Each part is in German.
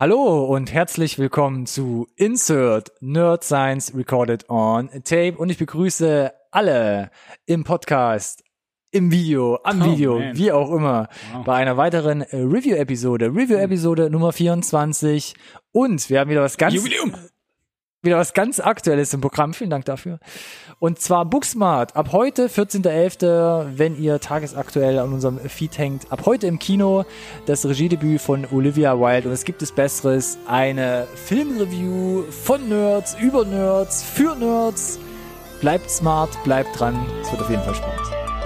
Hallo und herzlich willkommen zu Insert Nerd Science Recorded on Tape und ich begrüße alle im Podcast, im Video, am Oh, Video, man. wie auch immer, Wow. bei einer weiteren äh, Review-Episode, Review-Episode Nummer 24 und wir haben wieder was ganz Jubiläum. Wieder was ganz Aktuelles im Programm. Vielen Dank dafür. Und zwar Booksmart. Ab heute, 14.11., wenn ihr tagesaktuell an unserem Feed hängt, ab heute im Kino das Regiedebüt von Olivia Wilde. Und es gibt es Besseres. Eine Filmreview von Nerds, über Nerds, für Nerds. Bleibt smart, bleibt dran. Es wird auf jeden Fall spannend.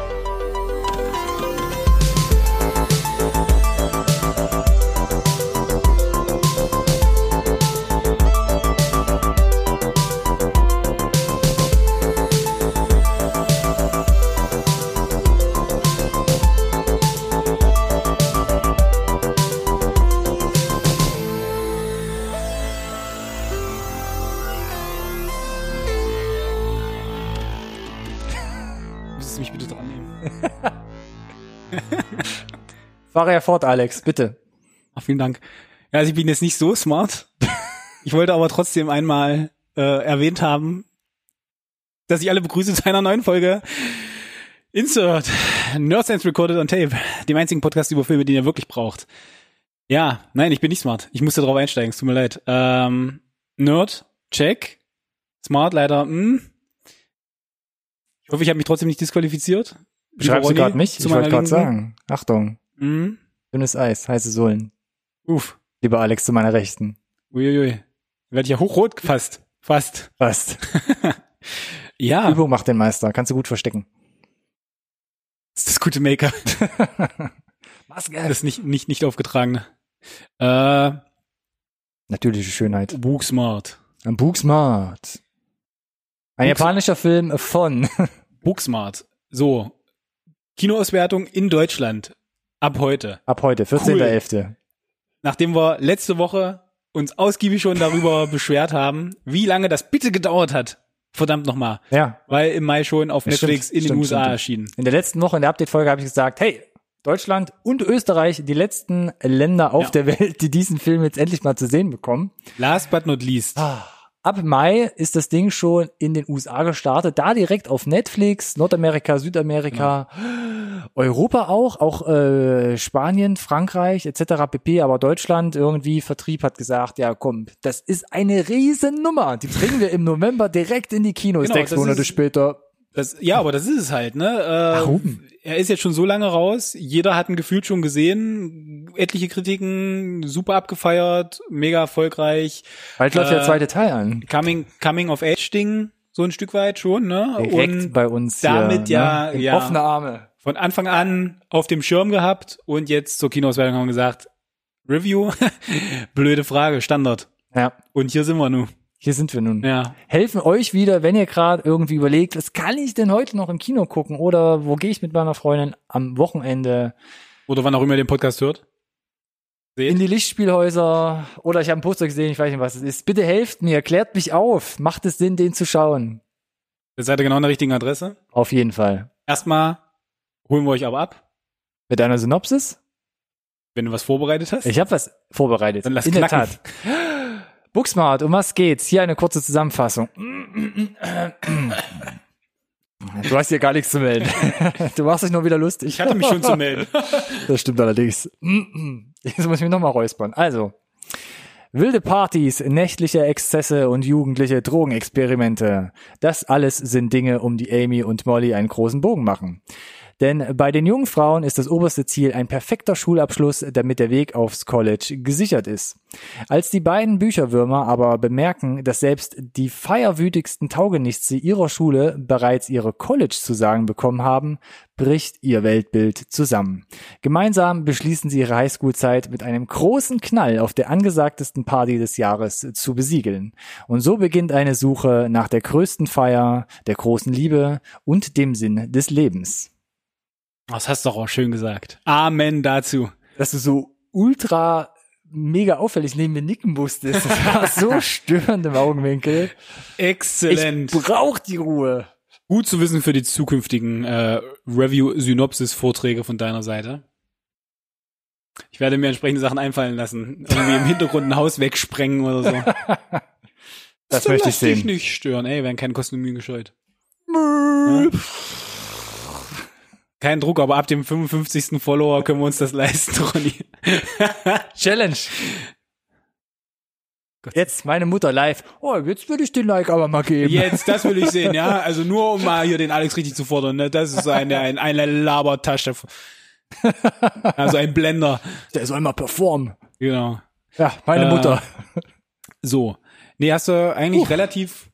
Fahre ja fort, Alex, bitte. Ach, vielen Dank. Ja, also ich bin jetzt nicht so smart. Ich wollte aber trotzdem einmal äh, erwähnt haben, dass ich alle begrüße zu einer neuen Folge Insert Nerd Science Recorded on Tape, dem einzigen Podcast über Filme, den ihr wirklich braucht. Ja, nein, ich bin nicht smart. Ich musste drauf einsteigen, es tut mir leid. Ähm, Nerd, check. Smart, leider, hm. Ich hoffe, ich habe mich trotzdem nicht disqualifiziert. Schreibst du gerade mich? zu Ich wollte gerade sagen. Achtung, Hm. dünnes Eis, heiße Sohlen. Uff. Lieber Alex zu meiner Rechten. Uiuiui. Werde ich ja hochrot gefasst. Fast. Fast. Ja, Übung macht den Meister. Kannst du gut verstecken. das ist das gute Maker. Maske. Das nicht, nicht, nicht aufgetragene. Äh, Natürliche Schönheit. Booksmart. Ein Booksmart. Ein Books- japanischer Film von. Booksmart. So. Kinoauswertung in Deutschland. Ab heute. Ab heute, 14.11. Nachdem wir letzte Woche uns ausgiebig schon darüber beschwert haben, wie lange das bitte gedauert hat. Verdammt nochmal. Ja. Weil im Mai schon auf Ja, Netflix stimmt, in den USA erschienen. In der letzten Woche, in der Update-Folge, habe ich gesagt, hey, Deutschland und Österreich, die letzten Länder auf Ja. der Welt, die diesen Film jetzt endlich mal zu sehen bekommen. Last but not least. Ab Mai ist das Ding schon in den USA gestartet, da direkt auf Netflix, Nordamerika, Südamerika, Europa auch, auch äh, Spanien, Frankreich etc. pp. Aber Deutschland irgendwie Vertrieb hat gesagt, ja komm, das ist eine Riesennummer. Die bringen wir im November direkt in die Kinos, Genau, sechs Monate ist- später. Das, ja, aber das ist es halt, ne? Äh, Warum? Er ist jetzt schon so lange raus, jeder hat ihn gefühlt schon gesehen, etliche Kritiken, super abgefeiert, mega erfolgreich, Bald läuft Äh, der zweite Teil an. Coming, Coming of Age Ding, so ein Stück weit schon, ne? Direkt Und bei uns damit hier, ja- ne? In ja. offene Arme. von Anfang an auf dem Schirm gehabt und jetzt zur Kinoauswertung haben gesagt, Review, blöde Frage, Standard. Ja, Und hier sind wir nun. Hier sind wir nun. Ja. helfen euch wieder, wenn ihr gerade irgendwie überlegt, was kann ich denn heute noch im Kino gucken oder wo gehe ich mit meiner Freundin am Wochenende Oder wann auch immer ihr den Podcast hört. Seht. in die Lichtspielhäuser oder ich habe ein Poster gesehen, ich weiß nicht, was es ist. Bitte helft mir, klärt mich auf. Macht es Sinn, den zu schauen? Ihr seid ihr genau an der richtigen Adresse. Auf jeden Fall. Erstmal holen wir euch aber ab, Mit einer Synopsis? wenn du was vorbereitet hast. Ich habe was vorbereitet. Dann lass in knacken. der Tat. Booksmart, um was geht's? Hier eine kurze Zusammenfassung. Du hast hier gar nichts zu melden. Du machst dich nur wieder lustig. Ich hatte mich schon zu melden. Das stimmt allerdings. Jetzt muss ich mich nochmal räuspern. Also, wilde Partys, nächtliche Exzesse und jugendliche Drogenexperimente. Das alles sind Dinge, um die Amy und Molly einen großen Bogen machen. Denn bei den jungen Frauen ist das oberste Ziel ein perfekter Schulabschluss, damit der Weg aufs College gesichert ist. Als die beiden Bücherwürmer aber bemerken, dass selbst die feierwütigsten Taugenichtse ihrer Schule bereits ihre College zu sagen bekommen haben, bricht ihr Weltbild zusammen. Gemeinsam beschließen sie ihre Highschool-Zeit mit einem großen Knall auf der angesagtesten Party des Jahres zu besiegeln. Und so beginnt eine Suche nach der größten Feier, der großen Liebe und dem Sinn des Lebens. Das hast du doch auch schön gesagt. Amen dazu. Dass du so ultra mega auffällig neben mir nicken musstest. Das war so störend im Augenwinkel. Exzellent. Ich brauch die Ruhe. Gut zu wissen für die zukünftigen äh, Review-Synopsis-Vorträge von deiner Seite. Ich werde mir entsprechende Sachen einfallen lassen. Irgendwie im Hintergrund ein Haus wegsprengen oder so. Das So möchte ich lass dich sehen. nicht stören. Ey, werden keine Kosten und Mühen gescheut. Ja. Kein Druck, aber ab dem 55. Follower können wir uns das leisten, Ronny. Challenge. Jetzt meine Mutter live. Oh, jetzt würde ich den Like aber mal geben. Jetzt, das will ich sehen, ja. Also nur um mal hier den Alex richtig zu fordern, ne? Das ist eine, ein, eine Labertasche. Also ein Blender. Der soll mal performen. Genau. Ja, meine Äh, Mutter. So. Nee, hast du eigentlich relativ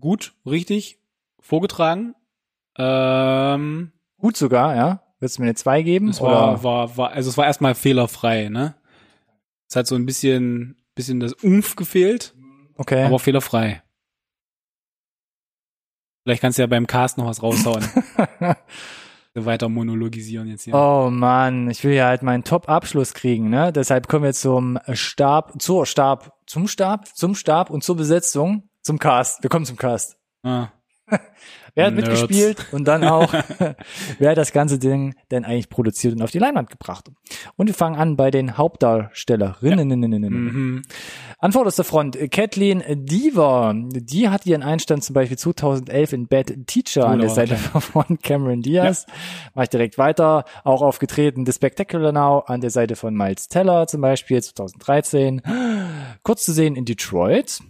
gut, richtig vorgetragen. Ähm, Gut sogar, ja. Würdest du mir eine 2 geben? es war, war, war, also es war erstmal fehlerfrei, ne? Es hat so ein bisschen, bisschen das Umf gefehlt, Okay. aber fehlerfrei. Vielleicht kannst du ja beim Cast noch was raushauen. Weiter monologisieren jetzt hier. Oh Mann, ich will ja halt meinen Top-Abschluss kriegen, ne? Deshalb kommen wir zum Stab, zur Stab, zum Stab, zum Stab und zur Besetzung, zum Cast. Wir kommen zum Cast. Ah. Wer hat Nerds. mitgespielt und dann auch, wer hat das ganze Ding denn eigentlich produziert und auf die Leinwand gebracht? Und wir fangen an bei den Hauptdarstellerinnen. Mhm. An vorderster Front, äh, Kathleen Deaver, die hat ihren Einstand zum Beispiel 2011 in Bad Teacher an der Seite von Cameron Diaz. Mach ich direkt weiter. Auch aufgetreten The Spectacular Now an der Seite von Miles Teller zum Beispiel 2013. Kurz zu sehen in Detroit.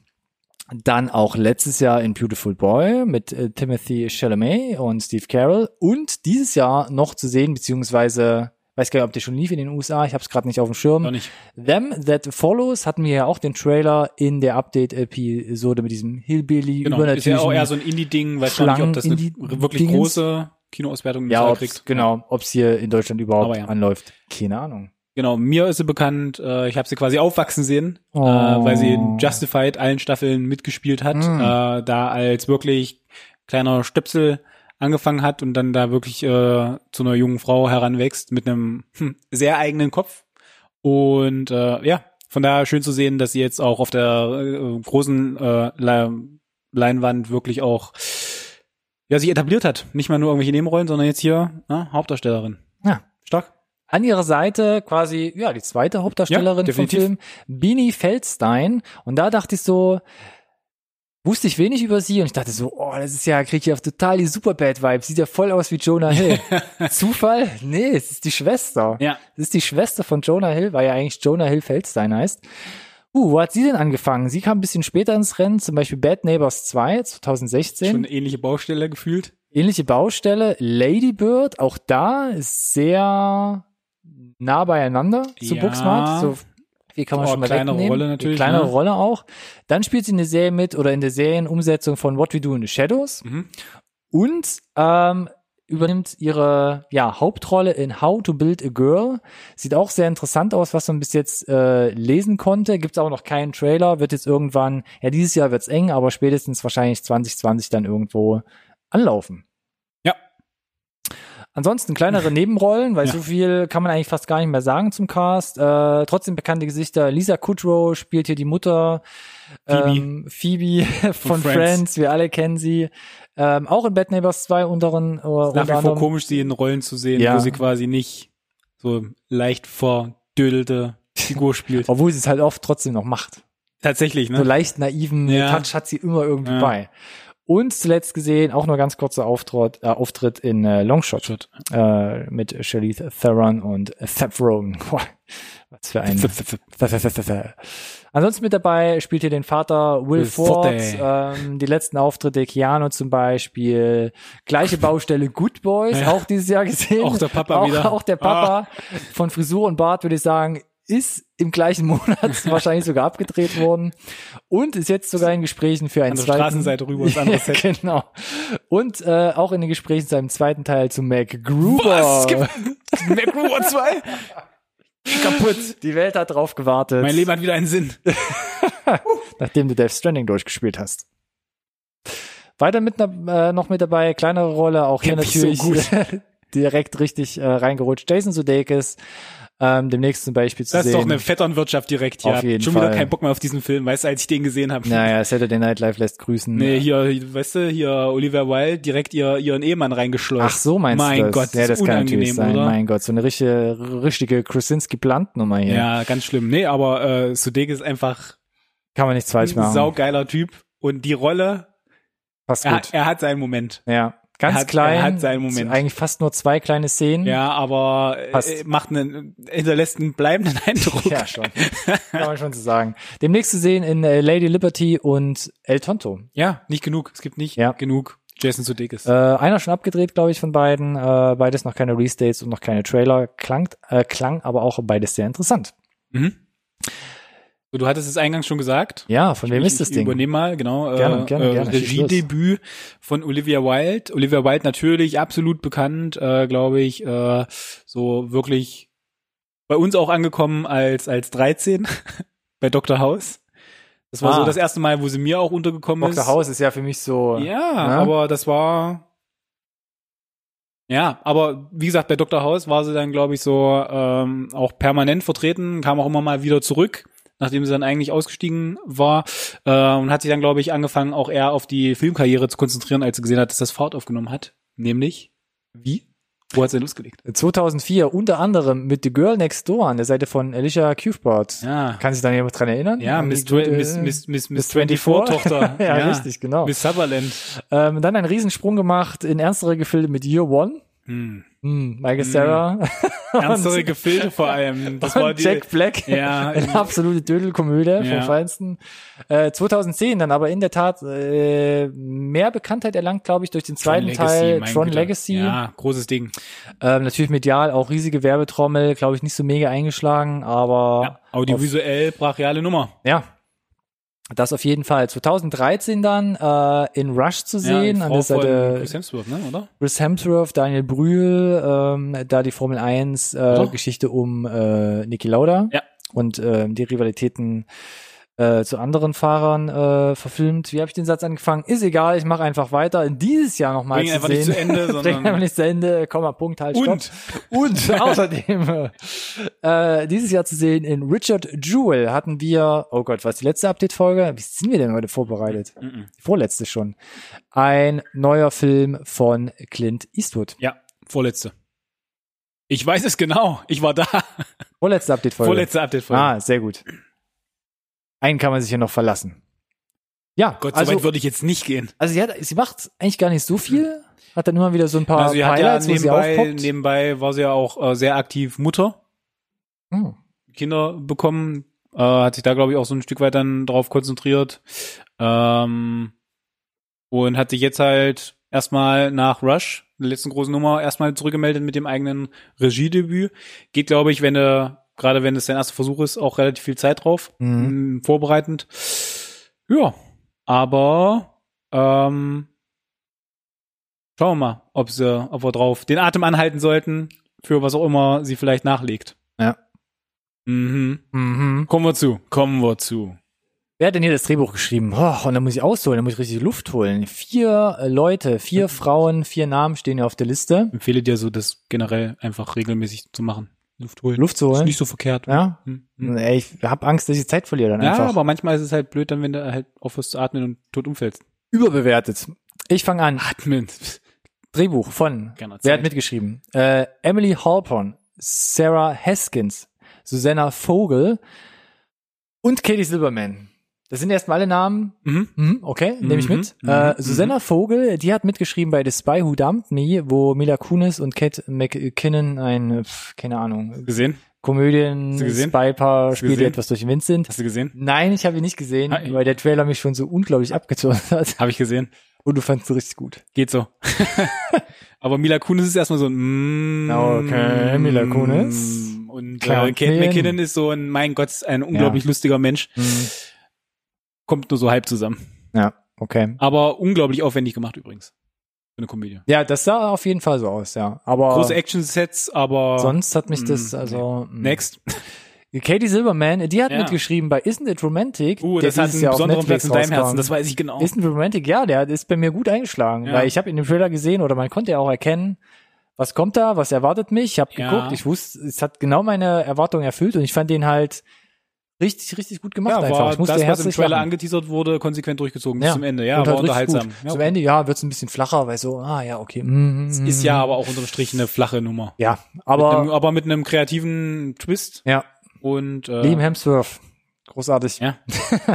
Dann auch letztes Jahr in Beautiful Boy mit äh, Timothy Chalamet und Steve Carell. Und dieses Jahr noch zu sehen, beziehungsweise, weiß gar nicht, ob der schon lief in den USA, ich habe es gerade nicht auf dem Schirm. Noch nicht. Them That Follows hatten wir ja auch den Trailer in der Update-Episode mit diesem Hillbilly Genau. Ist ja auch übernatürlichen. eher so ein Indie-Ding, weiß gar nicht, ob das eine wirklich große Kinoauswertung ja, kriegt. genau, ob es hier in Deutschland überhaupt ja. anläuft. Keine Ahnung. Genau, mir ist sie bekannt, äh, ich habe sie quasi aufwachsen sehen, Oh. äh, weil sie in Justified allen Staffeln mitgespielt hat, Mm. äh, da als wirklich kleiner Stöpsel angefangen hat und dann da wirklich äh, zu einer jungen Frau heranwächst mit einem hm, sehr eigenen Kopf. Und äh, ja, von daher schön zu sehen, dass sie jetzt auch auf der äh, großen äh, Le Leinwand wirklich auch ja sich etabliert hat. Nicht mal nur irgendwelche Nebenrollen, sondern jetzt hier ja, Hauptdarstellerin. Ja. Stark. An ihrer Seite quasi, ja, die zweite Hauptdarstellerin Ja, vom. Film, Beanie Feldstein. Und da dachte ich so, wusste ich wenig über sie und ich dachte so, oh, das ist ja, krieg ich auf total die Superbad-Vibes. Sieht ja voll aus wie Jonah Hill. Zufall? Nee, es ist die Schwester. Ja. Es ist die Schwester von Jonah Hill, weil ja eigentlich Jonah Hill Feldstein heißt. Uh, wo hat sie denn angefangen? Sie kam ein bisschen später ins Rennen, zum Beispiel Bad Neighbors 2, 2016. Schon eine ähnliche Baustelle gefühlt. Ähnliche Baustelle. Lady Bird, auch da ist sehr nah beieinander zu Ja. Booksmart. So viel kann man Oh, schon mal kleinere wegnehmen. Rolle natürlich, Kleinere ne? Rolle auch. Dann spielt sie in der Serie mit oder in der Serienumsetzung von What We Do in the Shadows. Mhm. Und ähm, übernimmt ihre ja, Hauptrolle in How to Build a Girl. Sieht auch sehr interessant aus, was man bis jetzt äh, lesen konnte. Gibt es auch noch keinen Trailer. Wird jetzt irgendwann, ja dieses Jahr wird's eng, aber spätestens wahrscheinlich 2020 dann irgendwo anlaufen. Ja. Ansonsten kleinere Nebenrollen, weil Ja. so viel kann man eigentlich fast gar nicht mehr sagen zum Cast. Äh, trotzdem bekannte Gesichter. Lisa Kudrow spielt hier die Mutter. Phoebe. Ähm, Phoebe von, Friends. Friends. wir alle kennen sie. Ähm, auch in Bad Neighbors 2 unteren, äh, Nach unter wie vor komisch, sie in Rollen zu sehen, Ja. wo sie quasi nicht so leicht verdödelte Figur spielt. Obwohl sie es halt oft trotzdem noch macht. Tatsächlich, So ne? leicht naiven Ja. Touch hat sie immer irgendwie Ja. bei. Und zuletzt gesehen, auch nur ganz kurzer Auftritt, äh, Auftritt in äh, Longshot Shot. äh, mit Charlize Theron und Seth Rogen. Boah, Was für ein Ansonsten mit dabei spielt hier den Vater Will, Will Ford, ähm, die letzten Auftritte Keanu zum Beispiel, gleiche Baustelle Good Boys, Ja. auch dieses Jahr gesehen. Auch der Papa auch, wieder. Ah. Auch der Papa von Frisur und Bart, würde ich sagen, ist im gleichen Monat wahrscheinlich sogar abgedreht worden und ist jetzt sogar in Gesprächen für einen zweiten. Straßenseite rüber, das andere Set. genau. Und äh, auch in den Gesprächen zu einem zweiten Teil zu Mac Gruber. Was? Gibt MacGruber 2? Kaputt. Die Welt hat drauf gewartet. Mein Leben hat wieder einen Sinn. nachdem du Death Stranding durchgespielt hast. Weiter mit äh, noch mit dabei, kleinere Rolle, auch hier Kennt mich so natürlich direkt richtig äh, reingerutscht. Jason Sudeikis, ähm, demnächst zum Beispiel zu Das ist sehen. doch eine Vetternwirtschaft direkt hier. Auf jeden Schon Fall. wieder keinen Bock mehr auf diesen Film, weißt du, als ich den gesehen habe. naja, Saturday Night Live lässt grüßen. Nee, hier, weißt du, hier Olivia Wilde direkt ihr, ihren Ehemann reingeschleust. Ach so, meinst mein du das? Gott, ja, das das ist kann natürlich unangenehm, sein. oder? Mein Gott, so eine richtige, richtige Krasinski-Blunt-Nummer hier. Ja, ganz schlimm. Nee, aber äh, Sudeikis ist einfach Kann man nichts falsch ein machen. saugeiler Typ. Und die Rolle, Passt er, gut. er hat seinen Moment. ja. Ganz hat- klein. er hat seinen Moment. Eigentlich fast nur zwei kleine Szenen. Ja, aber Passt. äh, macht einen, hinterlässt einen bleibenden Eindruck. Ja, schon. Kann man schon so sagen. Demnächst zu sehen in äh, Lady Liberty und El Tonto. Ja, nicht genug. Es gibt nicht Ja. genug Jason Sudeikis. Äh, einer schon abgedreht, glaube ich, von beiden. Äh, beides noch keine Restates und noch keine Trailer. Klang, äh, klang aber auch beides sehr interessant. Mhm. So, du hattest es eingangs schon gesagt. Ja, von wem ist das Ding? Übernehme mal, genau. Gerne, äh, gerne, äh, gerne. Schieß Regiedebüt von Olivia Wilde. Olivia Wilde natürlich absolut bekannt, äh, glaube ich, äh, so wirklich bei uns auch angekommen als als 13 bei Dr. House. Das war Ah. so das erste Mal, wo sie mir auch untergekommen ist. Dr. House ist ja für mich so. Ja, Ne? aber das war ja, aber wie gesagt, bei Dr. House war sie dann, glaube ich, so ähm, auch permanent vertreten, kam auch immer mal wieder zurück, nachdem sie dann eigentlich ausgestiegen war äh, und hat sich dann, glaube ich, angefangen, auch eher auf die Filmkarriere zu konzentrieren, als sie gesehen hat, dass das Fahrt aufgenommen hat. Nämlich, wie? Wo hat sie losgelegt? 2004 unter anderem mit The Girl Next Door an der Seite von Alicia Cuthbert. Ja. Kann sich da jemand dran erinnern? Ja, An Miss, die gute- Miss, Miss, Miss, Miss Miss 24-Tochter. ja, richtig, genau. Miss Sutherland. Ähm, dann einen Riesensprung gemacht in ernstere Gefilde mit Year One. Hm. Hm, Michael Sarah. Ernstere Und- Gefilde vor allem. Das war die, Jack Black. Ja. Eine absolute Dödelkomödie vom Ja. Feinsten. Äh, 2010 dann aber in der Tat äh, mehr Bekanntheit erlangt, glaube ich, durch den zweiten Teil mein Tron Güte. Legacy. Ja, großes Ding. Ähm, natürlich medial auch riesige Werbetrommel, glaube ich, nicht so mega eingeschlagen, aber Ja, audiovisuell brachiale Nummer. ja. Das auf jeden Fall. 2013 dann äh, in Rush zu sehen, ja, an der Seite Chris Hemsworth, ne, oder? Chris Hemsworth, Daniel Brühl, ähm, da die Formel 1 äh? Geschichte um äh, Niki Lauda Ja. und ähm, die Rivalitäten äh, zu anderen Fahrern äh, verfilmt. Wie habe ich den Satz angefangen? Ist egal, ich mache einfach weiter. Dieses Jahr nochmal zu einfach sehen. nicht zu Ende, sondern einfach nicht zu Ende, Komma, Punkt, halt, stopp. und Und außerdem äh, dieses Jahr zu sehen in Richard Jewell hatten wir, oh Gott, was die letzte Update-Folge? Wie sind wir denn heute vorbereitet? Mhm. Die vorletzte schon. Ein neuer Film von Clint Eastwood. ja, vorletzte. Ich weiß es genau. Ich war da. Vorletzte Update-Folge. Vorletzte Update-Folge. Ah, sehr gut. Einen kann man sich ja noch verlassen. Ja, Gott, so also, weit würde ich jetzt nicht gehen. also sie, hat, sie macht eigentlich gar nicht so viel. Hat dann immer wieder so ein paar Also sie ja Highlights, wo sie nebenbei, nebenbei war sie ja auch äh, sehr aktiv Mutter, Hm. Kinder bekommen, äh, hat sich da glaube ich auch so ein Stück weit dann drauf konzentriert ähm, und hat sich jetzt halt erstmal nach Rush, der letzten großen Nummer, erstmal zurückgemeldet mit dem eigenen Regiedebüt. Geht glaube ich, wenn er gerade wenn es sein erster Versuch ist, auch relativ viel Zeit drauf, Mhm. mh, vorbereitend. Ja, aber ähm, schauen wir mal, ob sie, ob wir drauf den Atem anhalten sollten für was auch immer sie vielleicht nachlegt. Ja. Mhm. Mhm. Kommen wir zu. Kommen wir zu. Wer hat denn hier das Drehbuch geschrieben? Oh, und dann muss ich ausholen, dann muss ich richtig Luft holen. Vier äh, Leute, vier Frauen, vier Namen stehen hier auf der Liste. Empfehle dir so, das generell einfach regelmäßig zu machen. Luft holen. Luft zu Ist holen. nicht so verkehrt. Ja. Hm, hm. Ey, ich hab Angst, dass ich Zeit verliere dann Ja, einfach. aber manchmal ist es halt blöd, dann wenn du halt aufhörst zu atmen und tot umfällst. Überbewertet. Ich fange an. Atmen. Drehbuch von. Keiner Wer hat mitgeschrieben? Äh, Emily Halpern, Sarah Haskins, Susanna Vogel und Katie Silverman. Das sind erstmal alle Namen. Mhm. Mhm, okay, nehme ich Mhm, mit. mhm, äh, mhm. Susanna Vogel, die hat mitgeschrieben bei The Spy Who Dumped Me, wo Mila Kunis und Kate McKinnon ein, pf, keine Ahnung, Gesehen? Komödien? Spy-Paar, Spiele, die etwas durch den Wind sind. Hast du gesehen? Nein, ich habe ihn nicht gesehen, Ah, weil der Trailer mich schon so unglaublich abgezogen hat. Habe ich gesehen. Und du fandst es richtig gut. Geht so. Aber Mila Kunis ist erstmal so ein mm, Okay, Mila Kunis. Und äh, Kate. McKinnon ist so ein, mein Gott, ein unglaublich lustiger Mensch. Kommt nur so halb zusammen. Ja, okay. Aber unglaublich aufwendig gemacht übrigens. Für eine Komödie. Ja, das sah auf jeden Fall so aus, ja. Aber Große Action-Sets, aber sonst hat mich das, Mm, also. mm. next. Katie Silverman, die hat Ja. mitgeschrieben bei Isn't It Romantic? Uh, das hat einen auf besonderen Platz in deinem Herzen, das weiß ich genau. Isn't It Romantic, ja, der ist bei mir gut eingeschlagen, Ja. weil ich habe in dem Trailer gesehen oder man konnte ja auch erkennen, was kommt da, was erwartet mich. Ich habe Ja. geguckt, ich wusste, es hat genau meine Erwartungen erfüllt und ich fand den halt richtig, richtig gut gemacht Ja, einfach. war ich musste das, was im Trailer lachen. angeteasert wurde, konsequent durchgezogen bis Ja. zum Ende. Ja, Und war halt unterhaltsam. Ja, Zum Ende, ja, wird's ein bisschen flacher, weil so, ah ja, okay. Mm, Es mm, ist ja aber auch unterm Strich eine flache Nummer. Ja, mit aber einem, aber mit einem kreativen Twist ja, und äh, Liam Hemsworth. Großartig. Ja.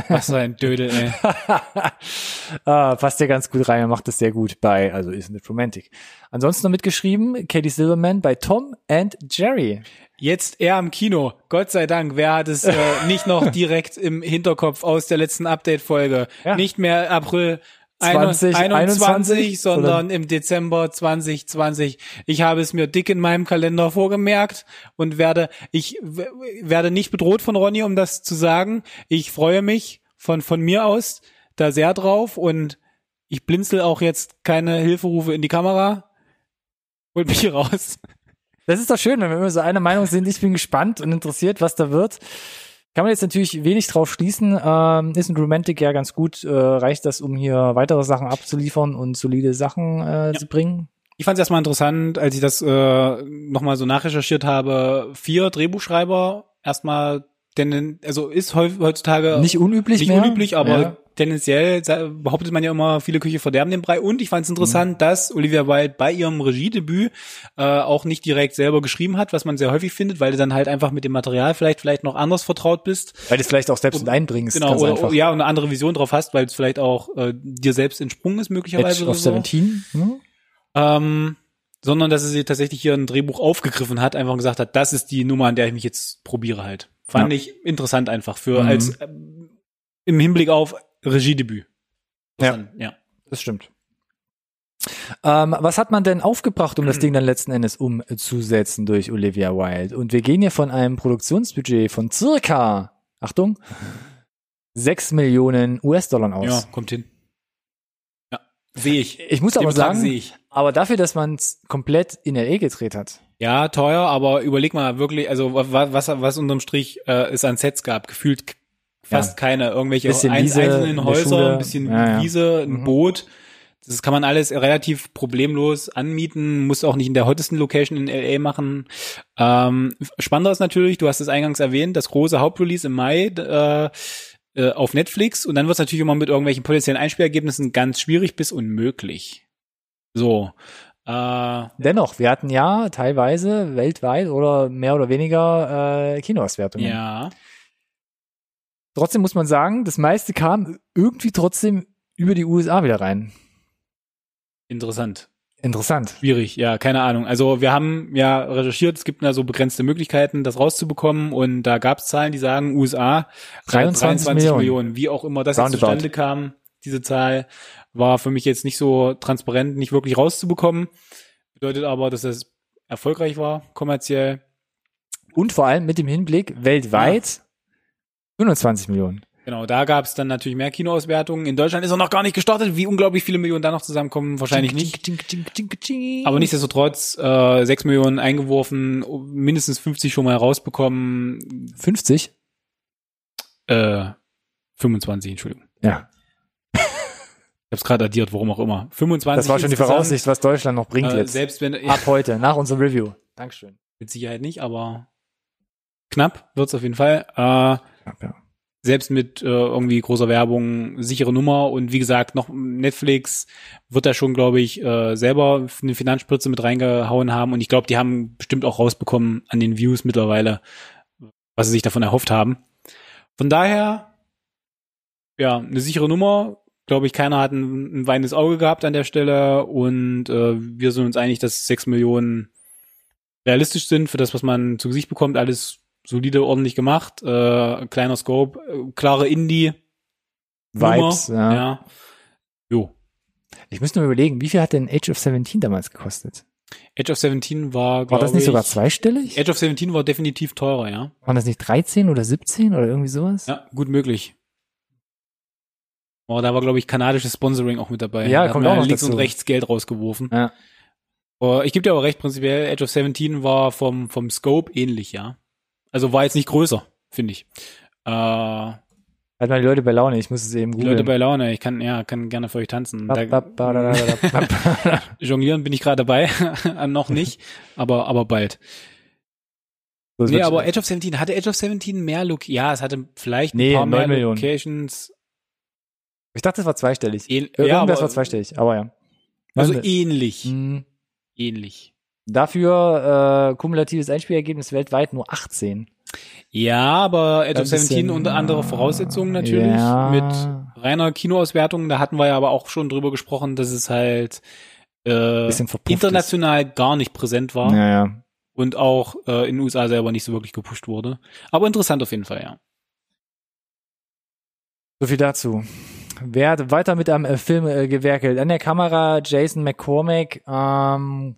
was für ein Dödel, ey. ah, passt ja ganz gut rein, er macht das sehr gut bei, also Isn't It Romantic. Ansonsten noch mitgeschrieben, Katie Silverman bei Tom and Jerry. Jetzt er am Kino. Gott sei Dank. Wer hat es äh, nicht noch direkt im Hinterkopf aus der letzten Update-Folge? Ja. Nicht mehr April 20, 21, 21, sondern im Dezember 2020. Ich habe es mir dick in meinem Kalender vorgemerkt und werde, ich werde nicht bedroht von Ronny, um das zu sagen. Ich freue mich von, von mir aus da sehr drauf und ich blinzel auch jetzt keine Hilferufe in die Kamera. Holt mich hier raus. Das ist doch schön, wenn wir immer so einer Meinung sind. Ich bin gespannt und interessiert, was da wird. Kann man jetzt natürlich wenig drauf schließen. Ähm, ist ein Romantic ja ganz gut. Äh, reicht das, um hier weitere Sachen abzuliefern und solide Sachen äh, zu bringen? Ich fand es erstmal interessant, als ich das äh, nochmal so nachrecherchiert habe. Vier Drehbuchschreiber erstmal, denn also ist heutzutage Nicht unüblich nicht mehr. unüblich, aber Ja. tendenziell behauptet man ja immer, viele Küche verderben den Brei. Und ich fand es interessant, Mhm. dass Olivia Wilde bei ihrem Regiedebüt äh, auch nicht direkt selber geschrieben hat, was man sehr häufig findet, weil du dann halt einfach mit dem Material vielleicht vielleicht noch anders vertraut bist. Weil du es vielleicht auch selbst mit einbringst. Genau, ganz oder einfach. ja, und eine andere Vision drauf hast, weil es vielleicht auch äh, dir selbst entsprungen ist, möglicherweise. Edge oder of so. 17. Hm? Ähm, sondern dass sie tatsächlich hier ein Drehbuch aufgegriffen hat, einfach gesagt hat, das ist die Nummer, an der ich mich jetzt probiere halt. Fand Ja. ich interessant einfach für Mhm. als ähm, im Hinblick auf Regiedebüt. Ja. Interessant, ja. Das stimmt. Ähm, was hat man denn aufgebracht, um das Ding dann letzten Endes umzusetzen durch Olivia Wilde? Und wir gehen hier von einem Produktionsbudget von circa, Achtung, 6 Millionen US-Dollar aus. Ja, kommt hin. Ja, sehe ich. Ich muss Den aber sagen, aber dafür, dass man es komplett in L.A. gedreht hat. Ja, teuer, aber überleg mal wirklich, also was, was, was unterm Strich äh, es an Sets gab, gefühlt fast Ja. keine, irgendwelche Bisschen ein, Wiese in einzelnen Häuser, ein bisschen Ja, ja. Wiese, ein Mhm. Boot. Das kann man alles relativ problemlos anmieten, muss auch nicht in der hottesten Location in LA machen. Ähm, spannender ist natürlich, du hast es eingangs erwähnt, das große Hauptrelease im Mai äh, äh, auf Netflix und dann wird es natürlich immer mit irgendwelchen potenziellen Einspielergebnissen ganz schwierig bis unmöglich. So. Äh, Dennoch, wir hatten ja teilweise weltweit oder mehr oder weniger äh, Kinoauswertungen. ja. Trotzdem muss man sagen, das meiste kam irgendwie trotzdem über die USA wieder rein. Interessant. Interessant. Schwierig, ja, keine Ahnung. Also wir haben ja recherchiert, es gibt da so begrenzte Möglichkeiten, das rauszubekommen und da gab es Zahlen, die sagen, USA 23 Millionen. Wie auch immer das Roundabout. zustande kam, diese Zahl war für mich jetzt nicht so transparent, nicht wirklich rauszubekommen. Bedeutet aber, dass das erfolgreich war, kommerziell. Und vor allem mit dem Hinblick weltweit 25 Millionen. Genau, da gab es dann natürlich mehr Kinoauswertungen. In Deutschland ist er noch gar nicht gestartet. Wie unglaublich viele Millionen da noch zusammenkommen, wahrscheinlich nicht. Aber nichtsdestotrotz äh, 6 Millionen eingeworfen, mindestens 50 schon mal rausbekommen. 50? Äh, 25, Entschuldigung. Ja. Ich hab's gerade addiert, warum auch immer. 25 Das war schon die. Voraussicht, was Deutschland noch bringt Äh, jetzt. selbst wenn, ja, Ab heute, nach unserem Review. Dankeschön. mit Sicherheit nicht, aber knapp wird's auf jeden Fall. Äh, Ja, ja. selbst mit äh, irgendwie großer Werbung, sichere Nummer und wie gesagt, noch Netflix wird da schon, glaube ich, äh, selber eine Finanzspritze mit reingehauen haben und ich glaube, die haben bestimmt auch rausbekommen an den Views mittlerweile, was sie sich davon erhofft haben. Von daher, ja, eine sichere Nummer. Glaube ich, keiner hat ein, ein weinendes Auge gehabt an der Stelle und äh, wir sind uns einig, dass sechs Millionen realistisch sind für das, was man zu Gesicht bekommt. Alles solide, ordentlich gemacht, äh, kleiner Scope, äh, klare Indie. Vibes, ja. ja. Jo. Ich müsste nur überlegen, wie viel hat denn Age of 17 damals gekostet? Edge of 17 war, War das nicht ich, sogar zweistellig? Edge of 17 war definitiv teurer, ja. Waren das nicht 13 oder 17 oder irgendwie sowas? Ja, gut möglich. Oh, da war, glaube ich, kanadisches Sponsoring auch mit dabei. Ja, da kommt auch noch links dazu. und rechts Geld rausgeworfen. Ja. Oh, ich gebe dir aber recht, prinzipiell, Edge of 17 war vom, vom Scope ähnlich, ja. Also war jetzt nicht größer, finde ich. Äh, Halt mal die Leute bei Laune, ich muss es eben Die googeln. Leute bei Laune, ich kann, ja, kann gerne für euch tanzen. Jonglieren bin ich gerade dabei, noch nicht, aber, aber bald. So, Nee, aber Age of 17, hatte Age of 17 mehr Look? Ja, es hatte vielleicht ein Nee, paar mehr 9 Millionen. Locations. Ich dachte, es war zweistellig. Ähn, Irgendwas ja, aber, war zweistellig, aber ja. also ähnlich. Hm, Ähnlich. Dafür äh, kumulatives Einspielergebnis weltweit nur 18. Ja, aber Ein of 17 bisschen, unter andere Voraussetzungen natürlich. ja. Mit reiner Kinoauswertung. Da hatten wir ja aber auch schon drüber gesprochen, dass es halt äh, international gar nicht präsent war Ja, ja. und auch äh, in den USA selber nicht so wirklich gepusht wurde. Aber interessant auf jeden Fall, ja. So viel dazu. Wer hat weiter mit einem äh, Film äh, gewerkelt? An der Kamera Jason McCormack. Ähm,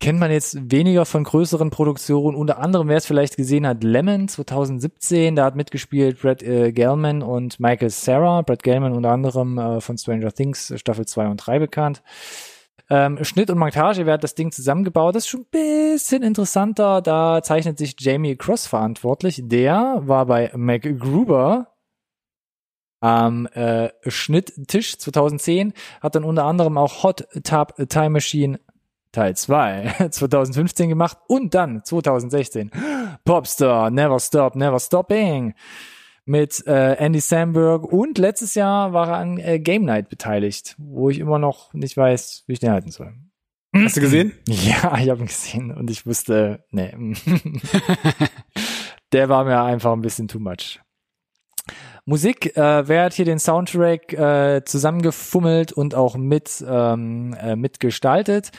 kennt man jetzt weniger von größeren Produktionen. Unter anderem, wer es vielleicht gesehen hat, Lemon 2017. Da hat mitgespielt Brad äh, Gelman und Michael Sarah. Brad Gelman unter anderem äh, von Stranger Things äh, Staffel 2 und 3 bekannt. Ähm, Schnitt und Montage, wer hat das Ding zusammengebaut? Das ist schon ein bisschen interessanter. Da zeichnet sich Jamie Cross verantwortlich. Der war bei MacGruber am äh, Schnitttisch 2010, hat dann unter anderem auch Hot Tub Time Machine Teil 2 2015 gemacht und dann 2016 Popstar Never Stop Never Stopping mit äh, Andy Samberg und letztes Jahr war er an äh, Game Night beteiligt, wo ich immer noch nicht weiß, wie ich den halten soll. Hast du gesehen? Ja, ich habe ihn gesehen und ich wusste, nee. Der war mir einfach ein bisschen too much. Musik, äh, wer hat hier den Soundtrack äh, zusammengefummelt und auch mit ähm, äh, mitgestaltet?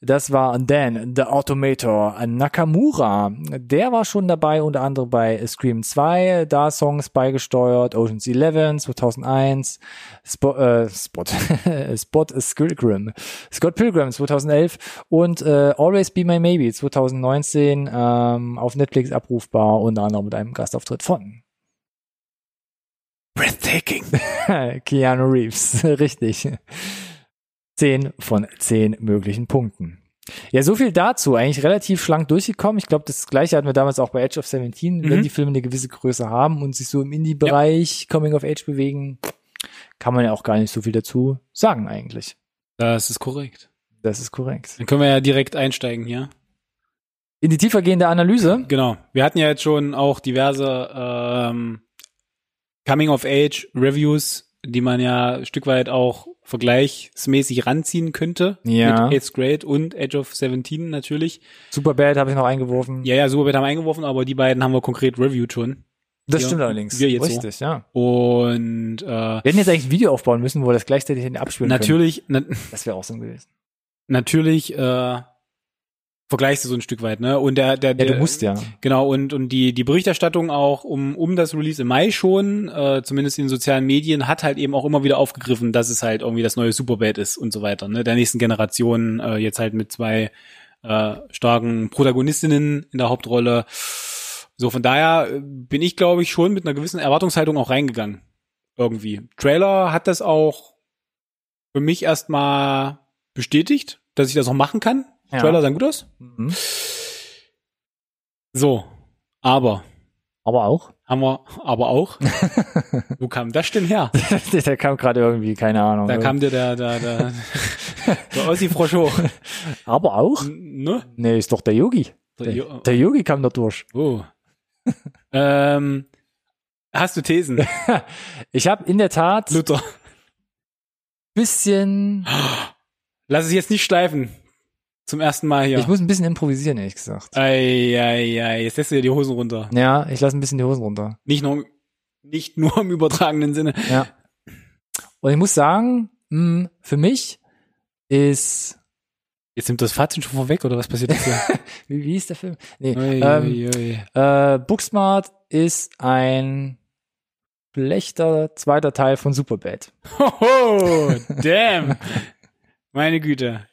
Das war Dan, The Automator Nakamura. Der war schon dabei, unter anderem bei Scream 2, da Songs beigesteuert, Ocean's 11 2001, Spot, äh, Spot, Spot Pilgrim, Scott Pilgrim 2011 und äh, Always Be My Maybe 2019 ähm, auf Netflix abrufbar, unter anderem mit einem Gastauftritt von Breathtaking. Keanu Reeves, richtig. Zehn von zehn möglichen Punkten. Ja, so viel dazu. Eigentlich relativ schlank durchgekommen. Ich glaube, das gleiche hatten wir damals auch bei Edge of 17. Wenn Mhm. die Filme eine gewisse Größe haben und sich so im Indie-Bereich Coming of Age bewegen, kann man ja auch gar nicht so viel dazu sagen eigentlich. Das ist korrekt. Das ist korrekt. Dann können wir ja direkt einsteigen hier. In die tiefergehende Analyse. Genau. Wir hatten ja jetzt schon auch diverse ähm, Coming-of-Age-Reviews, die man ja ein Stück weit auch vergleichsmäßig ranziehen könnte. Ja. Mit Eighth Grade und Age of 17 natürlich. Superbad habe ich noch eingeworfen. Ja, ja, Superbad haben wir eingeworfen, aber die beiden haben wir konkret reviewed schon. das wir- stimmt allerdings. wir jetzt so. Richtig, ja. Und äh, Wir hätten jetzt eigentlich ein Video aufbauen müssen, wo wir das gleichzeitig in abspielen natürlich, na. Das wäre auch so gewesen. natürlich äh, vergleichst du so ein Stück weit, ne? Und der, der, Ja, der du musst ja. Genau, und, und die, die Berichterstattung auch um, um das Release im Mai schon, äh, zumindest in den sozialen Medien, hat halt eben auch immer wieder aufgegriffen, dass es halt irgendwie das neue Superbad ist und so weiter, ne? Der nächsten Generation, äh, jetzt halt mit zwei äh, starken Protagonistinnen in der Hauptrolle. So, von daher äh, bin ich, glaube ich, schon mit einer gewissen Erwartungshaltung auch reingegangen. Irgendwie. Trailer hat das auch für mich erstmal bestätigt, dass ich das auch machen kann. Ja. Trailer sahen gut aus. Mhm. So, aber Aber auch. haben wir aber auch. Wo kam das denn her? der kam gerade irgendwie, keine Ahnung. Da kam dir der, der, der, der Ossi-Frosch hoch. Aber auch? Ne? Nee, ist doch der Yogi. Der Der, Jo- der Yogi kam da durch. Oh. ähm, hast du Thesen? Ich habe in der Tat ein Luther. bisschen, Lass es jetzt nicht schleifen. Zum ersten Mal hier. ich muss ein bisschen improvisieren, ehrlich gesagt. Ei, ei, ei, jetzt lässt du dir die Hosen runter. Ja, ich lasse ein bisschen die Hosen runter. Nicht nur, nicht nur im übertragenen Sinne. Ja. Und ich muss sagen, mh, für mich ist, Jetzt nimmt das Fazit schon vorweg, oder was passiert jetzt hier? wie, wie ist der Film? Nee, Ui, ähm, ui, ui. äh, Booksmart ist ein schlechter zweiter Teil von Superbad. Hoho, damn. Meine Güte.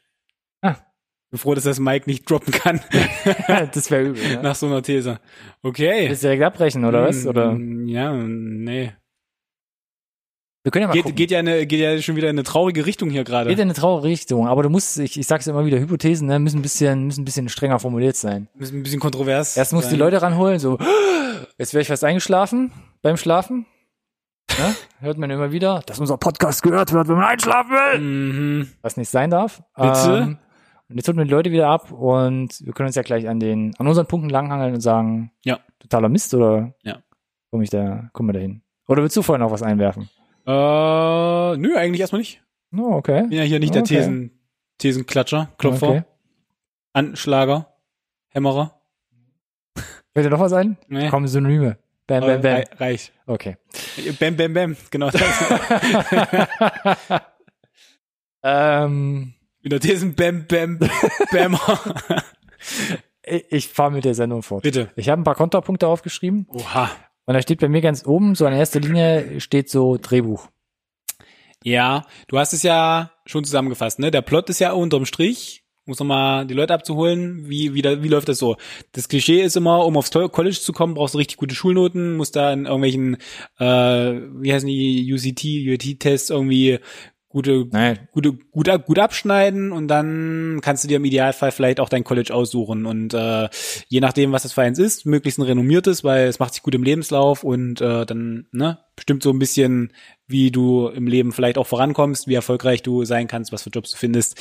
Bin froh, dass das Mike nicht droppen kann. das wäre übel. Ne? Nach so einer These. Okay. Willst du direkt abbrechen, oder was? Oder? Mm, Ja, nee. Wir können ja mal Geht, gucken. geht, ja eine, geht ja schon wieder in eine traurige Richtung hier gerade. Geht in eine traurige Richtung, aber du musst, ich, ich sag's immer wieder, Hypothesen ne, müssen ein bisschen, müssen ein bisschen strenger formuliert sein. Ist ein bisschen kontrovers. Erst musst du die. Leute ranholen, so, jetzt wäre ich fast eingeschlafen, beim Schlafen. Ne? Hört man immer wieder, dass unser Podcast gehört wird, wenn man einschlafen will. Mhm. Was nicht sein darf. Bitte? Ähm, und jetzt holen wir die Leute wieder ab und wir können uns ja gleich an den, an unseren Punkten langhangeln und sagen, Ja. totaler Mist oder Ja. komm ich da, kommen wir da hin? Oder willst du vorher noch was einwerfen? Äh, nö, eigentlich erstmal nicht. Oh, okay. Bin ja hier nicht der Okay. Thesen, Thesenklatscher, Klopfer, Okay. Anschlager, Hämmerer. Fällt dir noch was ein? Nee. Komm, Synonyme. Bam, bam, bam. Rei- Reicht. Okay. Bam, bam, bam. Genau das. ähm, Wieder Thesen, Bam, Bam, Bammer. ich fahre mit der Sendung fort. Bitte. Ich habe ein paar Kontrapunkte aufgeschrieben Oha. und da steht bei mir ganz oben, so an erster Linie steht so Drehbuch. Ja, du hast es ja schon zusammengefasst, ne? Der Plot ist ja unterm Strich, muss nochmal die Leute abzuholen. Wie, wie, da, wie läuft das so? Das Klischee ist immer, um aufs College zu kommen, brauchst du richtig gute Schulnoten, musst da in irgendwelchen, äh, wie heißen die, UCT, UT-Tests irgendwie gute, Nein, gute, gut, gut abschneiden und dann kannst du dir im Idealfall vielleicht auch dein College aussuchen und äh, je nachdem, was das für eins ist, möglichst ein renommiertes, weil es macht sich gut im Lebenslauf und äh, dann ne, bestimmt so ein bisschen, wie du im Leben vielleicht auch vorankommst, wie erfolgreich du sein kannst, was für Jobs du findest.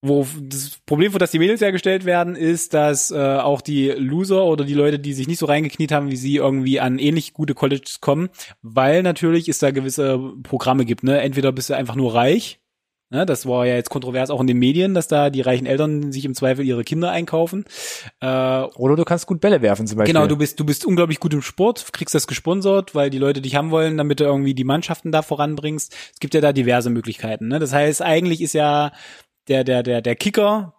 Wo das Problem, für das die Mädels hergestellt werden, ist, dass äh, auch die Loser oder die Leute, die sich nicht so reingekniet haben, wie sie irgendwie an ähnlich gute Colleges kommen, weil natürlich es da gewisse Programme gibt. Ne? Entweder bist du einfach nur reich, ne? das war ja jetzt kontrovers auch in den Medien, dass da die reichen Eltern sich im Zweifel ihre Kinder einkaufen. Äh, oder du kannst gut Bälle werfen zum Beispiel. Genau, du bist, du bist unglaublich gut im Sport, kriegst das gesponsert, weil die Leute dich haben wollen, damit du irgendwie die Mannschaften da voranbringst. Es gibt ja da diverse Möglichkeiten. Ne? Das heißt, eigentlich ist ja der, der, der, der Kicker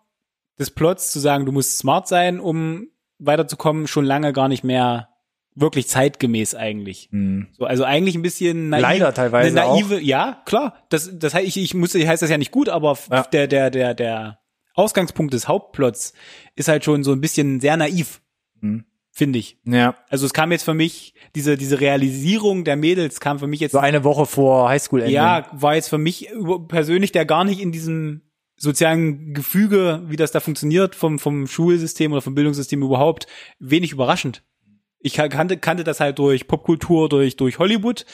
des Plots zu sagen, du musst smart sein, um weiterzukommen, schon lange gar nicht mehr wirklich zeitgemäß eigentlich. Hm. So, also eigentlich ein bisschen naiv, Leider teilweise eine naive, ja, klar. Das, das heißt, ich, ich muss, heißt das ja nicht gut, aber Ja. der, der, der, der Ausgangspunkt des Hauptplots ist halt schon so ein bisschen sehr naiv, Hm. finde ich. Ja. Also es kam jetzt für mich, diese, diese Realisierung der Mädels kam für mich jetzt, So eine Woche vor Highschool-Ende. ja, war jetzt für mich persönlich, der gar nicht in diesem sozialen Gefüge, wie das da funktioniert, vom, vom Schulsystem oder vom Bildungssystem überhaupt, wenig überraschend. Ich kannte, kannte das halt durch Popkultur, durch, durch Hollywood,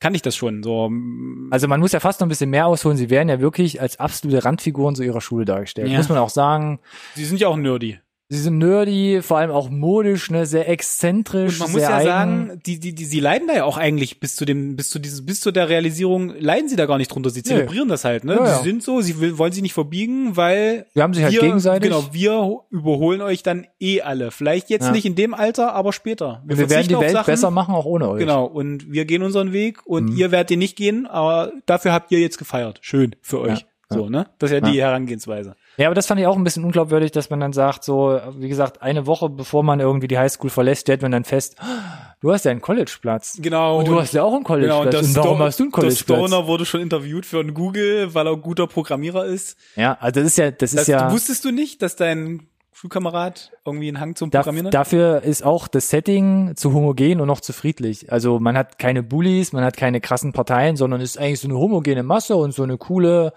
kannte ich das schon, so, mm, Also man muss ja fast noch ein bisschen mehr ausholen. Sie werden ja wirklich als absolute Randfiguren so ihrer Schule dargestellt. Ja. Muss man auch sagen. sie sind ja auch nerdy. Sie sind nerdy, vor allem auch modisch, ne, sehr exzentrisch, Und man muss ja eigen. sagen, die, die, die, sie leiden da ja auch eigentlich bis zu dem, bis zu dieses, bis zu der Realisierung, leiden sie da gar nicht drunter. Sie zelebrieren das halt, ne? Ja, ja. Sie sind so, sie will, wollen sich nicht verbiegen, weil wir haben sich halt wir, gegenseitig. Genau, wir überholen euch dann eh alle. Vielleicht jetzt Ja. nicht in dem Alter, aber später. wir werden verzichten die Welt Sachen. besser machen, auch ohne euch. Genau, und wir gehen unseren Weg und Mhm. ihr werdet den nicht gehen, aber dafür habt ihr jetzt gefeiert. Schön für euch. So, ne? Das ist ja, die Herangehensweise. Ja, aber das fand ich auch ein bisschen unglaubwürdig, dass man dann sagt, so, wie gesagt, eine Woche bevor man irgendwie die Highschool verlässt, stellt man dann fest, "Ah, du hast ja einen Collegeplatz. Genau. Und du hast ja auch einen Genau, und Collegeplatz. der und warum hast du einen Der Collegeplatz? Stoner wurde schon interviewt für einen Google, weil er ein guter Programmierer ist. Ja, also das ist ja, das ist Das, ja. du wusstest du nicht, dass dein Schulkamerad irgendwie einen Hang zum Programmieren hat? dafür ist auch das Setting zu homogen und noch zu friedlich. Also man hat keine Bullies, man hat keine krassen Parteien, sondern ist eigentlich so eine homogene Masse und so eine coole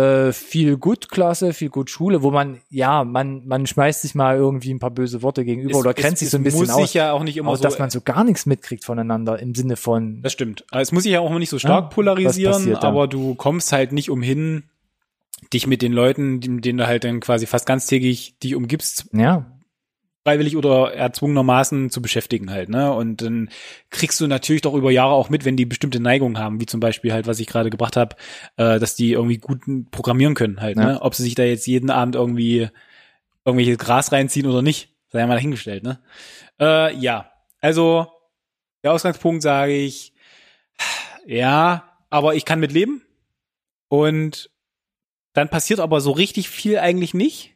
äh, viel gut Klasse, viel gut Schule, wo man ja man man schmeißt sich mal irgendwie ein paar böse Worte gegenüber oder grenzt sich so ein bisschen muss aus, sich ja auch nicht immer aber so, dass man so gar nichts mitkriegt voneinander im Sinne von das stimmt. Es muss sich ja auch immer nicht so stark Ja, was polarisieren, passiert aber du kommst halt nicht umhin, dich mit den Leuten, mit denen du halt dann quasi fast ganztägig dich umgibst, ja freiwillig oder erzwungenermaßen zu beschäftigen halt, ne? Und dann kriegst du natürlich doch über Jahre auch mit, wenn die bestimmte Neigungen haben, wie zum Beispiel halt, was ich gerade gebracht habe, äh, dass die irgendwie gut programmieren können halt, Ja. ne? Ob sie sich da jetzt jeden Abend irgendwie irgendwelches Gras reinziehen oder nicht, sei ja mal dahingestellt, ne? Äh, ja, also der Ausgangspunkt sage ich, ja, aber ich kann mit leben und dann passiert aber so richtig viel eigentlich nicht,